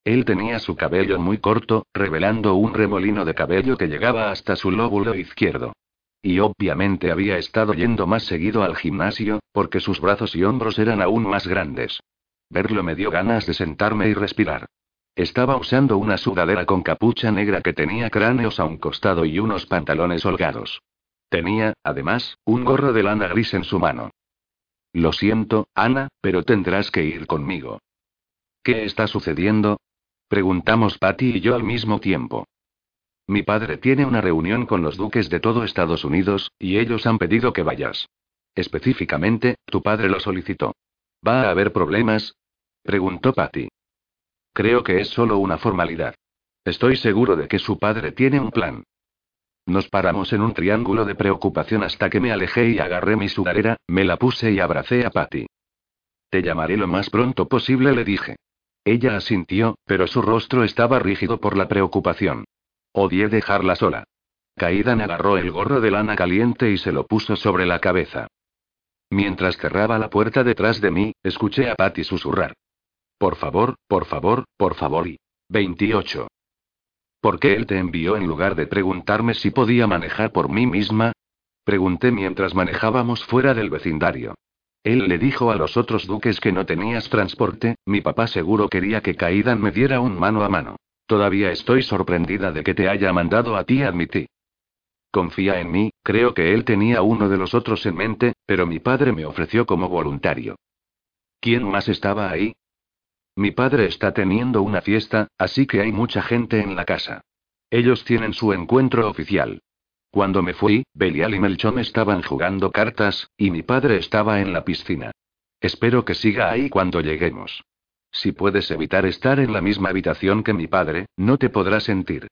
Él tenía su cabello muy corto, revelando un remolino de cabello que llegaba hasta su lóbulo izquierdo. Y obviamente había estado yendo más seguido al gimnasio, porque sus brazos y hombros eran aún más grandes. Verlo me dio ganas de sentarme y respirar. Estaba usando una sudadera con capucha negra que tenía cráneos a un costado y unos pantalones holgados. Tenía, además, un gorro de lana gris en su mano. Lo siento, Ana, pero tendrás que ir conmigo. ¿Qué está sucediendo? Preguntamos Patty y yo al mismo tiempo. Mi padre tiene una reunión con los duques de todo Estados Unidos, y ellos han pedido que vayas. Específicamente, tu padre lo solicitó. ¿Va a haber problemas? Preguntó Patty. Creo que es solo una formalidad. Estoy seguro de que su padre tiene un plan. Nos paramos en un triángulo de preocupación hasta que me alejé y agarré mi sudadera, me la puse y abracé a Patty. Te llamaré lo más pronto posible, le dije. Ella asintió, pero su rostro estaba rígido por la preocupación. Odié dejarla sola. Kaidan agarró el gorro de lana caliente y se lo puso sobre la cabeza. Mientras cerraba la puerta detrás de mí, escuché a Patty susurrar. Por favor, por favor, por favor y. 28. ¿Por qué él te envió en lugar de preguntarme si podía manejar por mí misma? Pregunté mientras manejábamos fuera del vecindario. Él le dijo a los otros duques que no tenías transporte, mi papá seguro quería que Kaidan me diera un mano a mano. Todavía estoy sorprendida de que te haya mandado a ti, admití. Confía en mí, creo que él tenía uno de los otros en mente, pero mi padre me ofreció como voluntario. ¿Quién más estaba ahí? Mi padre está teniendo una fiesta, así que hay mucha gente en la casa. Ellos tienen su encuentro oficial. Cuando me fui, Belial y Melchón estaban jugando cartas, y mi padre estaba en la piscina. Espero que siga ahí cuando lleguemos. Si puedes evitar estar en la misma habitación que mi padre, no te podrás sentir.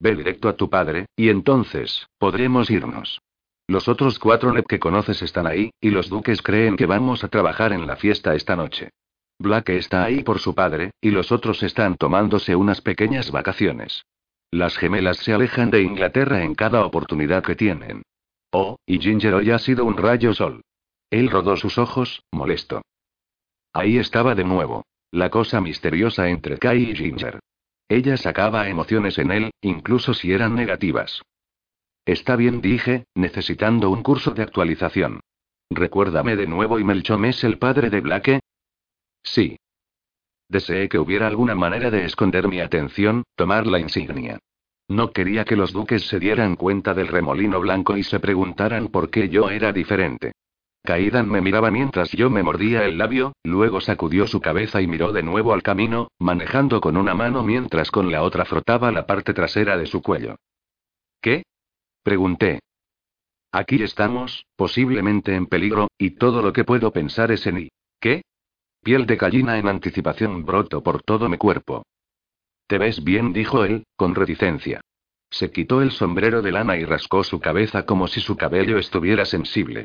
Ve directo a tu padre, y entonces, podremos irnos. Los otros cuatro NEP que conoces están ahí, y los duques creen que vamos a trabajar en la fiesta esta noche. Black está ahí por su padre, y los otros están tomándose unas pequeñas vacaciones. Las gemelas se alejan de Inglaterra en cada oportunidad que tienen. Oh, y Ginger hoy ha sido un rayo sol. Él rodó sus ojos, molesto. Ahí estaba de nuevo. La cosa misteriosa entre Kai y Ginger. Ella sacaba emociones en él, incluso si eran negativas. Está bien, dije, necesitando un curso de actualización. Recuérdame de nuevo y Melchom es el padre de Blake. Sí. Deseé que hubiera alguna manera de esconder mi atención, tomar la insignia. No quería que los duques se dieran cuenta del remolino blanco y se preguntaran por qué yo era diferente. Kaidan me miraba mientras yo me mordía el labio, luego sacudió su cabeza y miró de nuevo al camino, manejando con una mano mientras con la otra frotaba la parte trasera de su cuello. ¿Qué? Pregunté. Aquí estamos, posiblemente en peligro, y todo lo que puedo pensar es en y. ¿Qué? Piel de gallina en anticipación broto por todo mi cuerpo. Te ves bien, dijo él, con reticencia. Se quitó el sombrero de lana y rascó su cabeza como si su cabello estuviera sensible.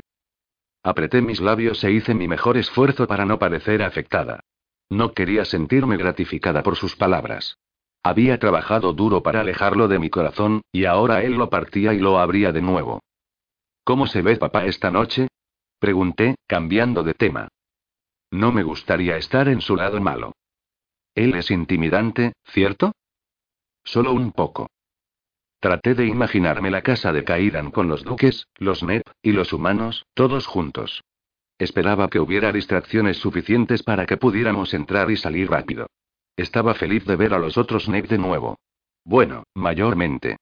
Apreté mis labios e hice mi mejor esfuerzo para no parecer afectada. No quería sentirme gratificada por sus palabras. Había trabajado duro para alejarlo de mi corazón, y ahora él lo partía y lo abría de nuevo. ¿Cómo se ve papá esta noche? Pregunté, cambiando de tema. No me gustaría estar en su lado malo. Él es intimidante, ¿cierto? Solo un poco. Traté de imaginarme la casa de Kaidan con los duques, los Nep, y los humanos, todos juntos. Esperaba que hubiera distracciones suficientes para que pudiéramos entrar y salir rápido. Estaba feliz de ver a los otros Nep de nuevo. Bueno, mayormente.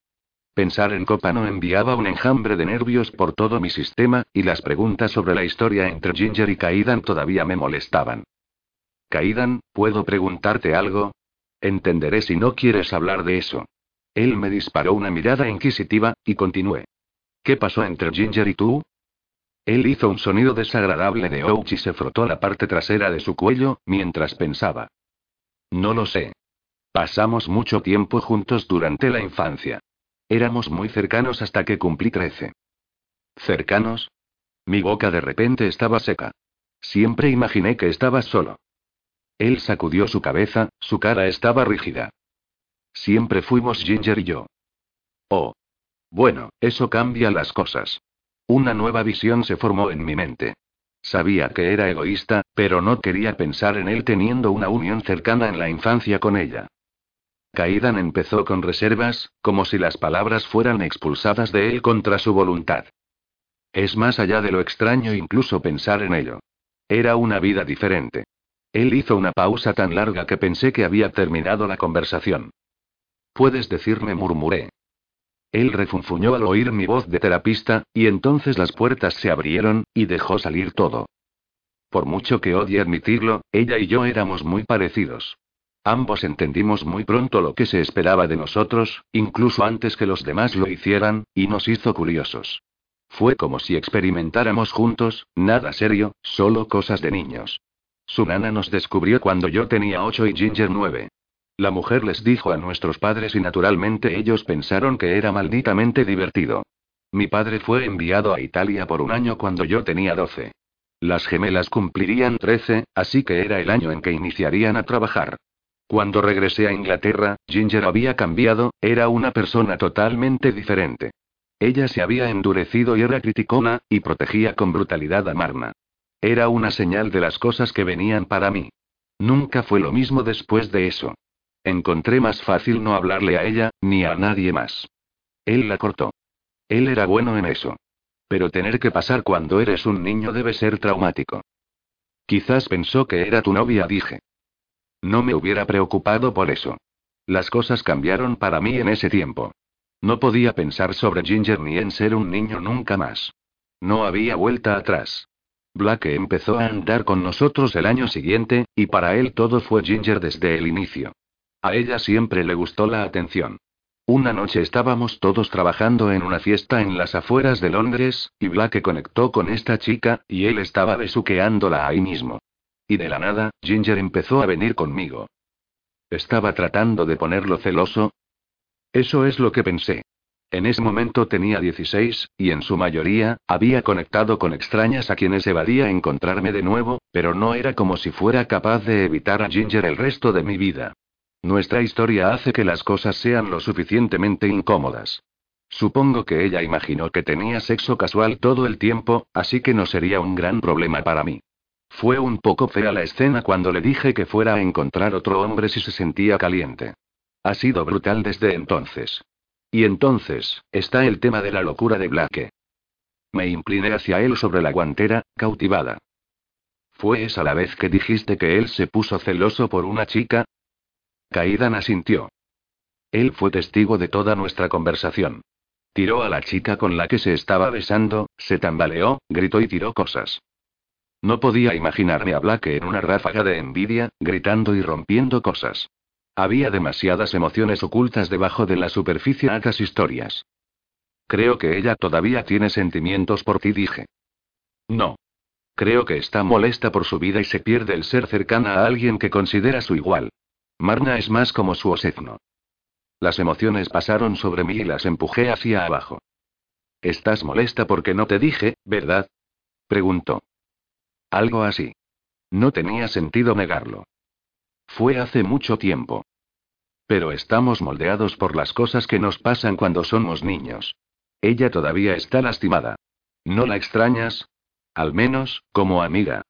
Pensar en Copano enviaba un enjambre de nervios por todo mi sistema, y las preguntas sobre la historia entre Ginger y Kaidan todavía me molestaban. Kaidan, ¿puedo preguntarte algo? Entenderé si no quieres hablar de eso. Él me disparó una mirada inquisitiva, y continué. ¿Qué pasó entre Ginger y tú? Él hizo un sonido desagradable de ouch y se frotó la parte trasera de su cuello, mientras pensaba. No lo sé. Pasamos mucho tiempo juntos durante la infancia. Éramos muy cercanos hasta que cumplí trece. ¿Cercanos? Mi boca de repente estaba seca. Siempre imaginé que estaba solo. Él sacudió su cabeza, su cara estaba rígida. Siempre fuimos Ginger y yo. Oh. Bueno, eso cambia las cosas. Una nueva visión se formó en mi mente. Sabía que era egoísta, pero no quería pensar en él teniendo una unión cercana en la infancia con ella. Kaidan empezó con reservas, como si las palabras fueran expulsadas de él contra su voluntad. Es más allá de lo extraño incluso pensar en ello. Era una vida diferente. Él hizo una pausa tan larga que pensé que había terminado la conversación. Puedes decirme, murmuré. Él refunfuñó al oír mi voz de terapista, y entonces las puertas se abrieron, y dejó salir todo. Por mucho que odie admitirlo, ella y yo éramos muy parecidos. Ambos entendimos muy pronto lo que se esperaba de nosotros, incluso antes que los demás lo hicieran, y nos hizo curiosos. Fue como si experimentáramos juntos, nada serio, solo cosas de niños. Su nana nos descubrió cuando yo tenía ocho y Ginger nueve. La mujer les dijo a nuestros padres y naturalmente ellos pensaron que era malditamente divertido. Mi padre fue enviado a Italia por un año cuando yo tenía doce. Las gemelas cumplirían trece, así que era el año en que iniciarían a trabajar. Cuando regresé a Inglaterra, Ginger había cambiado, era una persona totalmente diferente. Ella se había endurecido y era criticona, y protegía con brutalidad a Marna. Era una señal de las cosas que venían para mí. Nunca fue lo mismo después de eso. Encontré más fácil no hablarle a ella, ni a nadie más. Él la cortó. Él era bueno en eso. Pero tener que pasar cuando eres un niño debe ser traumático. Quizás pensó que era tu novia, dije. No me hubiera preocupado por eso. Las cosas cambiaron para mí en ese tiempo. No podía pensar sobre Ginger ni en ser un niño nunca más. No había vuelta atrás. Blake empezó a andar con nosotros el año siguiente, y para él todo fue Ginger desde el inicio. A ella siempre le gustó la atención. Una noche estábamos todos trabajando en una fiesta en las afueras de Londres, y Blake conectó con esta chica, y él estaba besuqueándola ahí mismo. Y de la nada, Ginger empezó a venir conmigo. ¿Estaba tratando de ponerlo celoso? Eso es lo que pensé. En ese momento tenía 16, y en su mayoría, había conectado con extrañas a quienes evadía encontrarme de nuevo, pero no era como si fuera capaz de evitar a Ginger el resto de mi vida. Nuestra historia hace que las cosas sean lo suficientemente incómodas. Supongo que ella imaginó que tenía sexo casual todo el tiempo, así que no sería un gran problema para mí. Fue un poco fea la escena cuando le dije que fuera a encontrar otro hombre si se sentía caliente. Ha sido brutal desde entonces. Y entonces, está el tema de la locura de Blake. Me incliné hacia él sobre la guantera, cautivada. ¿Fue esa la vez que dijiste que él se puso celoso por una chica? Kaidan asintió. Él fue testigo de toda nuestra conversación. Tiró a la chica con la que se estaba besando, se tambaleó, gritó y tiró cosas. No podía imaginarme a Blake en una ráfaga de envidia, gritando y rompiendo cosas. Había demasiadas emociones ocultas debajo de la superficie altas historias. Creo que ella todavía tiene sentimientos por ti, dije. No. Creo que está molesta por su vida y se pierde el ser cercana a alguien que considera su igual. Marna es más como su osefno. Las emociones pasaron sobre mí y las empujé hacia abajo. Estás molesta porque no te dije, ¿verdad? Preguntó. Algo así. No tenía sentido negarlo. Fue hace mucho tiempo. Pero estamos moldeados por las cosas que nos pasan cuando somos niños. Ella todavía está lastimada. ¿No la extrañas? Al menos, como amiga.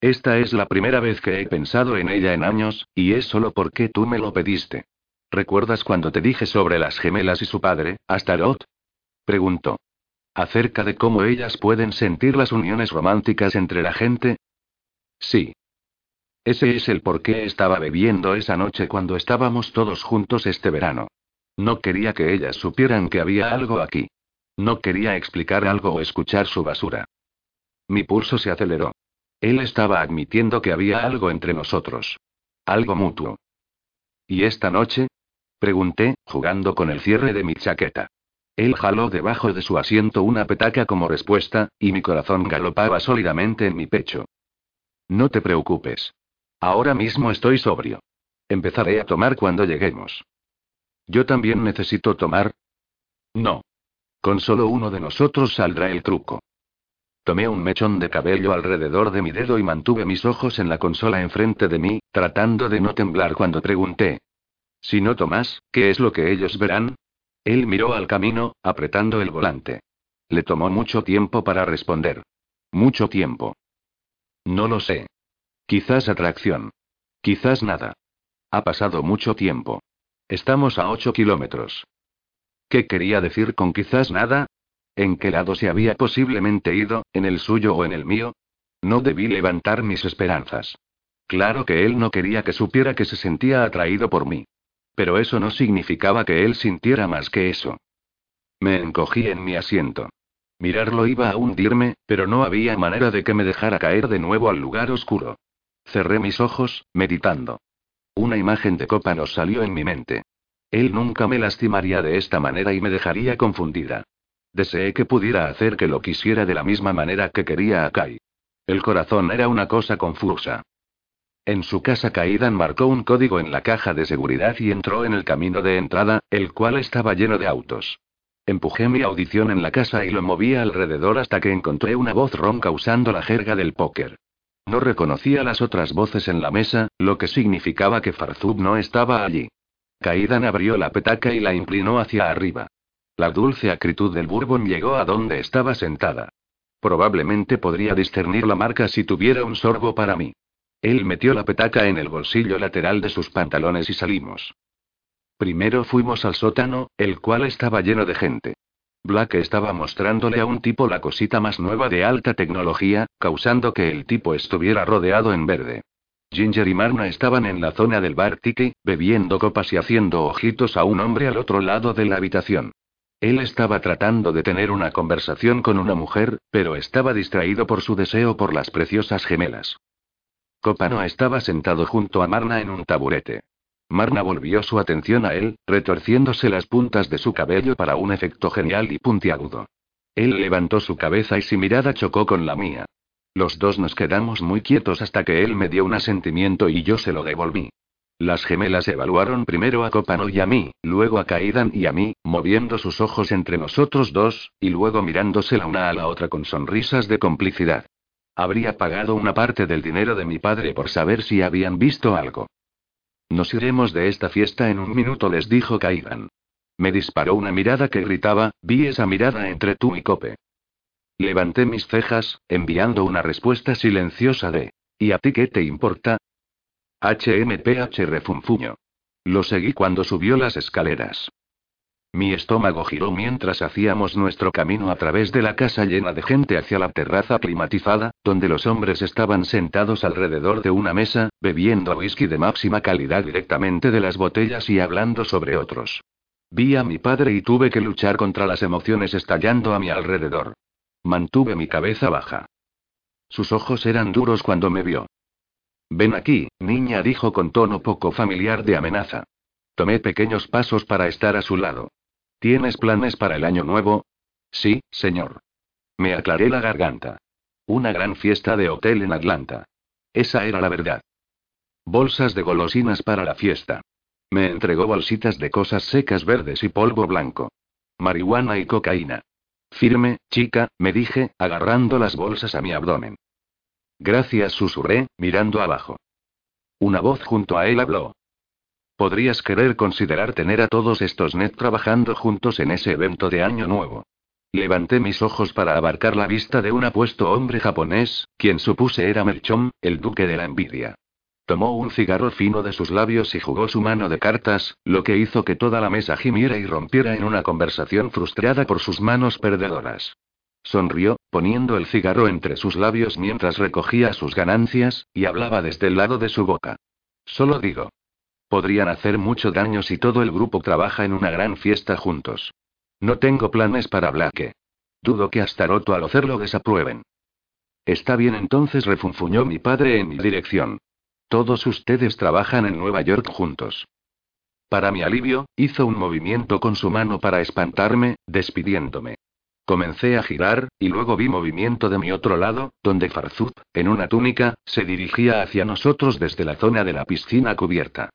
Esta es la primera vez que he pensado en ella en años, y es solo porque tú me lo pediste. ¿Recuerdas cuando te dije sobre las gemelas y su padre, Astaroth? Preguntó. Acerca de cómo ellas pueden sentir las uniones románticas entre la gente. Sí. Ese es el por qué estaba bebiendo esa noche cuando estábamos todos juntos este verano. No quería que ellas supieran que había algo aquí. No quería explicar algo o escuchar su basura. Mi pulso se aceleró. Él estaba admitiendo que había algo entre nosotros. Algo mutuo. ¿Y esta noche? Pregunté, jugando con el cierre de mi chaqueta. Él jaló debajo de su asiento una petaca como respuesta, y mi corazón galopaba sólidamente en mi pecho. No te preocupes. Ahora mismo estoy sobrio. Empezaré a tomar cuando lleguemos. ¿Yo también necesito tomar? No. Con solo uno de nosotros saldrá el truco. Tomé un mechón de cabello alrededor de mi dedo y mantuve mis ojos en la consola enfrente de mí, tratando de no temblar cuando pregunté. Si no tomas, ¿qué es lo que ellos verán? Él miró al camino, apretando el volante. Le tomó mucho tiempo para responder. Mucho tiempo. No lo sé. Quizás atracción. Quizás nada. Ha pasado mucho tiempo. Estamos a ocho kilómetros. ¿Qué quería decir con quizás nada? ¿En qué lado se había posiblemente ido, en el suyo o en el mío? No debí levantar mis esperanzas. Claro que él no quería que supiera que se sentía atraído por mí. Pero eso no significaba que él sintiera más que eso. Me encogí en mi asiento. Mirarlo iba a hundirme, pero no había manera de que me dejara caer de nuevo al lugar oscuro. Cerré mis ojos, meditando. Una imagen de copa nos salió en mi mente. Él nunca me lastimaría de esta manera y me dejaría confundida. Deseé que pudiera hacer que lo quisiera de la misma manera que quería a Kai. El corazón era una cosa confusa. En su casa Kaidan marcó un código en la caja de seguridad y entró en el camino de entrada, el cual estaba lleno de autos. Empujé mi audición en la casa y lo moví alrededor hasta que encontré una voz ronca usando la jerga del póker. No reconocía las otras voces en la mesa, lo que significaba que Farzub no estaba allí. Kaidan abrió la petaca y la inclinó hacia arriba. La dulce acritud del bourbon llegó a donde estaba sentada. Probablemente podría discernir la marca si tuviera un sorbo para mí. Él metió la petaca en el bolsillo lateral de sus pantalones y salimos. Primero fuimos al sótano, el cual estaba lleno de gente. Black estaba mostrándole a un tipo la cosita más nueva de alta tecnología, causando que el tipo estuviera rodeado en verde. Ginger y Marna estaban en la zona del bar Tiki, bebiendo copas y haciendo ojitos a un hombre al otro lado de la habitación. Él estaba tratando de tener una conversación con una mujer, pero estaba distraído por su deseo por las preciosas gemelas. Copano estaba sentado junto a Marna en un taburete. Marna volvió su atención a él, retorciéndose las puntas de su cabello para un efecto genial y puntiagudo. Él levantó su cabeza y su mirada chocó con la mía. Los dos nos quedamos muy quietos hasta que él me dio un asentimiento y yo se lo devolví. Las gemelas evaluaron primero a Copano y a mí, luego a Kaidan y a mí, moviendo sus ojos entre nosotros dos, y luego mirándose la una a la otra con sonrisas de complicidad. Habría pagado una parte del dinero de mi padre por saber si habían visto algo. Nos iremos de esta fiesta en un minuto, les dijo Kaidan. Me disparó una mirada que gritaba, vi esa mirada entre tú y Cope. Levanté mis cejas, enviando una respuesta silenciosa de, ¿y a ti qué te importa? HMPH refunfuño. Lo seguí cuando subió las escaleras. Mi estómago giró mientras hacíamos nuestro camino a través de la casa llena de gente hacia la terraza climatizada, donde los hombres estaban sentados alrededor de una mesa, bebiendo whisky de máxima calidad directamente de las botellas y hablando sobre otros. Vi a mi padre y tuve que luchar contra las emociones estallando a mi alrededor. Mantuve mi cabeza baja. Sus ojos eran duros cuando me vio. Ven aquí, niña, dijo con tono poco familiar de amenaza. Tomé pequeños pasos para estar a su lado. ¿Tienes planes para el año nuevo? Sí, señor. Me aclaré la garganta. Una gran fiesta de hotel en Atlanta. Esa era la verdad. Bolsas de golosinas para la fiesta. Me entregó bolsitas de cosas secas verdes y polvo blanco. Marihuana y cocaína. Firme, chica, me dije, agarrando las bolsas a mi abdomen. Gracias, susurré, mirando abajo. Una voz junto a él habló. Podrías querer considerar tener a todos estos net trabajando juntos en ese evento de Año Nuevo. Levanté mis ojos para abarcar la vista de un apuesto hombre japonés, quien supuse era Melchom, el duque de la envidia. Tomó un cigarro fino de sus labios y jugó su mano de cartas, lo que hizo que toda la mesa gimiera y rompiera en una conversación frustrada por sus manos perdedoras. Sonrió, poniendo el cigarro entre sus labios mientras recogía sus ganancias, y hablaba desde el lado de su boca. Solo digo. Podrían hacer mucho daño si todo el grupo trabaja en una gran fiesta juntos. No tengo planes para Blake. Dudo que hasta Roto al hacerlo desaprueben. Está bien entonces refunfuñó mi padre en mi dirección. Todos ustedes trabajan en Nueva York juntos. Para mi alivio, hizo un movimiento con su mano para espantarme, despidiéndome. Comencé a girar, y luego vi movimiento de mi otro lado, donde Farzub, en una túnica, se dirigía hacia nosotros desde la zona de la piscina cubierta.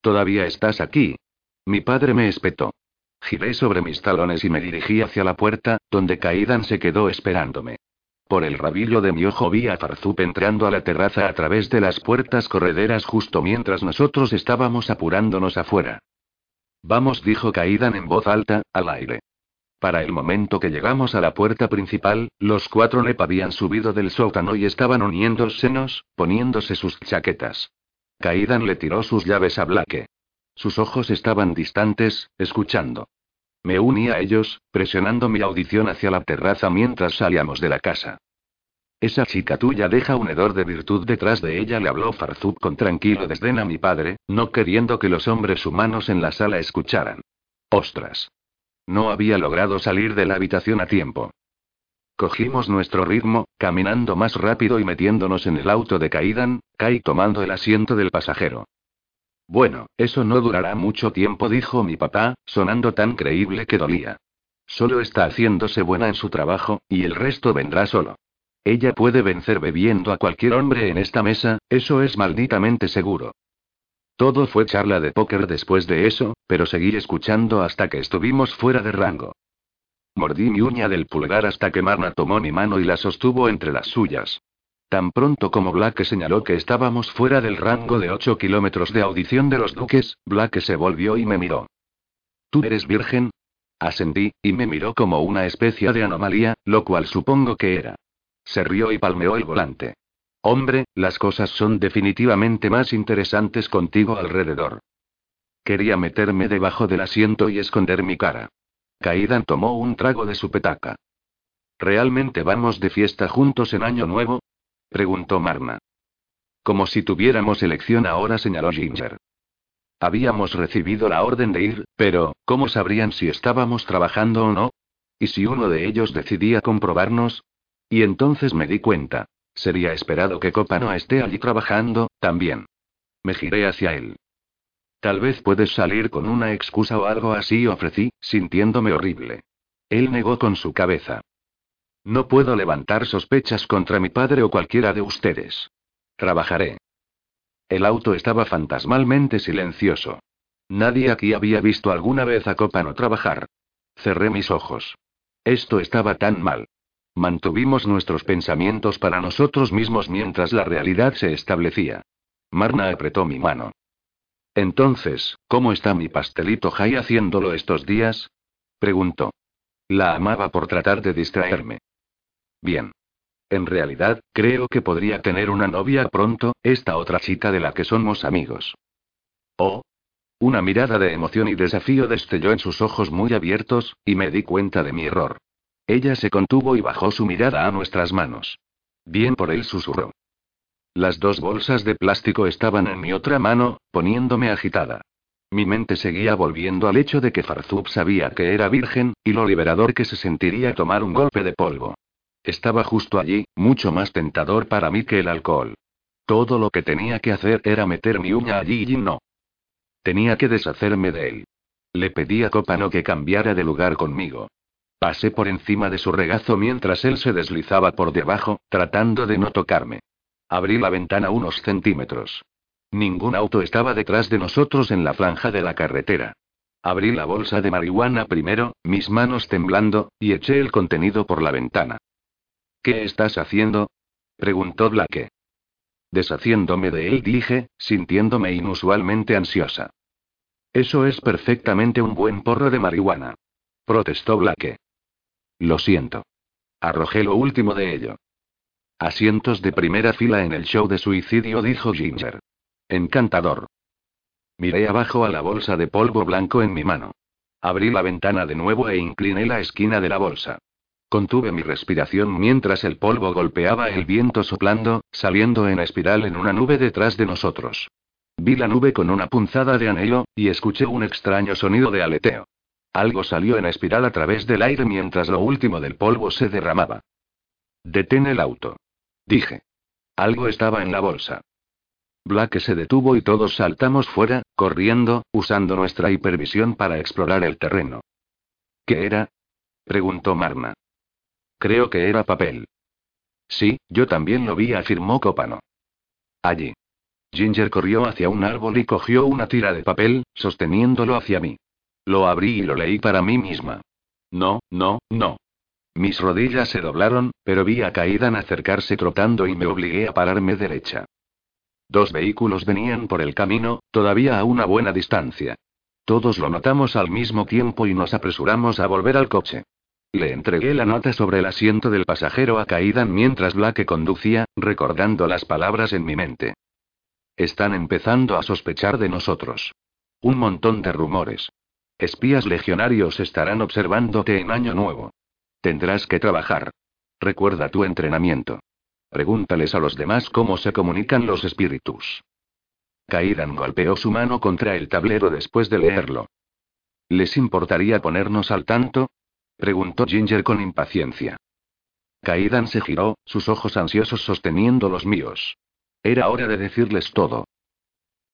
¿Todavía estás aquí? Mi padre me espetó. Giré sobre mis talones y me dirigí hacia la puerta, donde Kaidan se quedó esperándome. Por el rabillo de mi ojo vi a Farzup entrando a la terraza a través de las puertas correderas justo mientras nosotros estábamos apurándonos afuera. Vamos, dijo Kaidan en voz alta, al aire. Para el momento que llegamos a la puerta principal, los cuatro Nep habían subido del sótano y estaban uniendo senos, poniéndose sus chaquetas. Kaidan le tiró sus llaves a Blake. Sus ojos estaban distantes, escuchando. Me uní a ellos, presionando mi audición hacia la terraza mientras salíamos de la casa. Esa chica tuya deja un hedor de virtud detrás de ella, le habló Farzub con tranquilo desdén a mi padre, no queriendo que los hombres humanos en la sala escucharan. Ostras. No había logrado salir de la habitación a tiempo. Cogimos nuestro ritmo, caminando más rápido y metiéndonos en el auto de Kaidan, Kai tomando el asiento del pasajero. Bueno, eso no durará mucho tiempo, dijo mi papá, sonando tan creíble que dolía. Solo está haciéndose buena en su trabajo, y el resto vendrá solo. Ella puede vencer bebiendo a cualquier hombre en esta mesa, eso es malditamente seguro. Todo fue charla de póker después de eso, pero seguí escuchando hasta que estuvimos fuera de rango. Mordí mi uña del pulgar hasta que Marna tomó mi mano y la sostuvo entre las suyas. Tan pronto como Black señaló que estábamos fuera del rango de 8 kilómetros de audición de los duques, Black se volvió y me miró. ¿Tú eres virgen? Ascendí, y me miró como una especie de anomalía, lo cual supongo que era. Se rió y palmeó el volante. Hombre, las cosas son definitivamente más interesantes contigo alrededor. Quería meterme debajo del asiento y esconder mi cara. Kaidan tomó un trago de su petaca. ¿Realmente vamos de fiesta juntos en Año Nuevo? preguntó Marna. Como si tuviéramos elección ahora, señaló Ginger. Habíamos recibido la orden de ir, pero, ¿cómo sabrían si estábamos trabajando o no? ¿Y si uno de ellos decidía comprobarnos? Y entonces me di cuenta. Sería esperado que Copano esté allí trabajando, también. Me giré hacia él. Tal vez puedes salir con una excusa o algo así, ofrecí, sintiéndome horrible. Él negó con su cabeza. No puedo levantar sospechas contra mi padre o cualquiera de ustedes. Trabajaré. El auto estaba fantasmalmente silencioso. Nadie aquí había visto alguna vez a Copano trabajar. Cerré mis ojos. Esto estaba tan mal. Mantuvimos nuestros pensamientos para nosotros mismos mientras la realidad se establecía. Marna apretó mi mano. Entonces, ¿cómo está mi pastelito Jai haciéndolo estos días? Preguntó. La amaba por tratar de distraerme. Bien. En realidad, creo que podría tener una novia pronto, esta otra chica de la que somos amigos. Oh. Una mirada de emoción y desafío destelló en sus ojos muy abiertos, y me di cuenta de mi error. Ella se contuvo y bajó su mirada a nuestras manos. Bien por él susurró. Las dos bolsas de plástico estaban en mi otra mano, poniéndome agitada. Mi mente seguía volviendo al hecho de que Farzub sabía que era virgen, y lo liberador que se sentiría tomar un golpe de polvo. Estaba justo allí, mucho más tentador para mí que el alcohol. Todo lo que tenía que hacer era meter mi uña allí y no. Tenía que deshacerme de él. Le pedí a Copano que cambiara de lugar conmigo. Pasé por encima de su regazo mientras él se deslizaba por debajo, tratando de no tocarme. Abrí la ventana unos centímetros. Ningún auto estaba detrás de nosotros en la franja de la carretera. Abrí la bolsa de marihuana primero, mis manos temblando, y eché el contenido por la ventana. ¿Qué estás haciendo? preguntó Blake. Deshaciéndome de él, dije, sintiéndome inusualmente ansiosa. Eso es perfectamente un buen porro de marihuana. Protestó Blake. Lo siento. Arrojé lo último de ello. Asientos de primera fila en el show de suicidio, dijo Ginger. Encantador. Miré abajo a la bolsa de polvo blanco en mi mano. Abrí la ventana de nuevo e incliné la esquina de la bolsa. Contuve mi respiración mientras el polvo golpeaba el viento soplando, saliendo en espiral en una nube detrás de nosotros. Vi la nube con una punzada de anhelo, y escuché un extraño sonido de aleteo. Algo salió en espiral a través del aire mientras lo último del polvo se derramaba. Detén el auto. Dije. Algo estaba en la bolsa. Black se detuvo y todos saltamos fuera, corriendo, usando nuestra hipervisión para explorar el terreno. ¿Qué era? preguntó Marna. Creo que era papel. Sí, yo también lo vi, afirmó Copano. Allí. Ginger corrió hacia un árbol y cogió una tira de papel, sosteniéndolo hacia mí. Lo abrí y lo leí para mí misma. No, no, no. Mis rodillas se doblaron, pero vi a Kaidan acercarse trotando y me obligué a pararme derecha. Dos vehículos venían por el camino, todavía a una buena distancia. Todos lo notamos al mismo tiempo y nos apresuramos a volver al coche. Le entregué la nota sobre el asiento del pasajero a Kaidan mientras Black conducía, recordando las palabras en mi mente. Están empezando a sospechar de nosotros. Un montón de rumores. Espías legionarios estarán observándote en Año Nuevo. Tendrás que trabajar. Recuerda tu entrenamiento. Pregúntales a los demás cómo se comunican los espíritus. Kaidan golpeó su mano contra el tablero después de leerlo. ¿Les importaría ponernos al tanto? preguntó Ginger con impaciencia. Kaidan se giró, sus ojos ansiosos sosteniendo los míos. Era hora de decirles todo.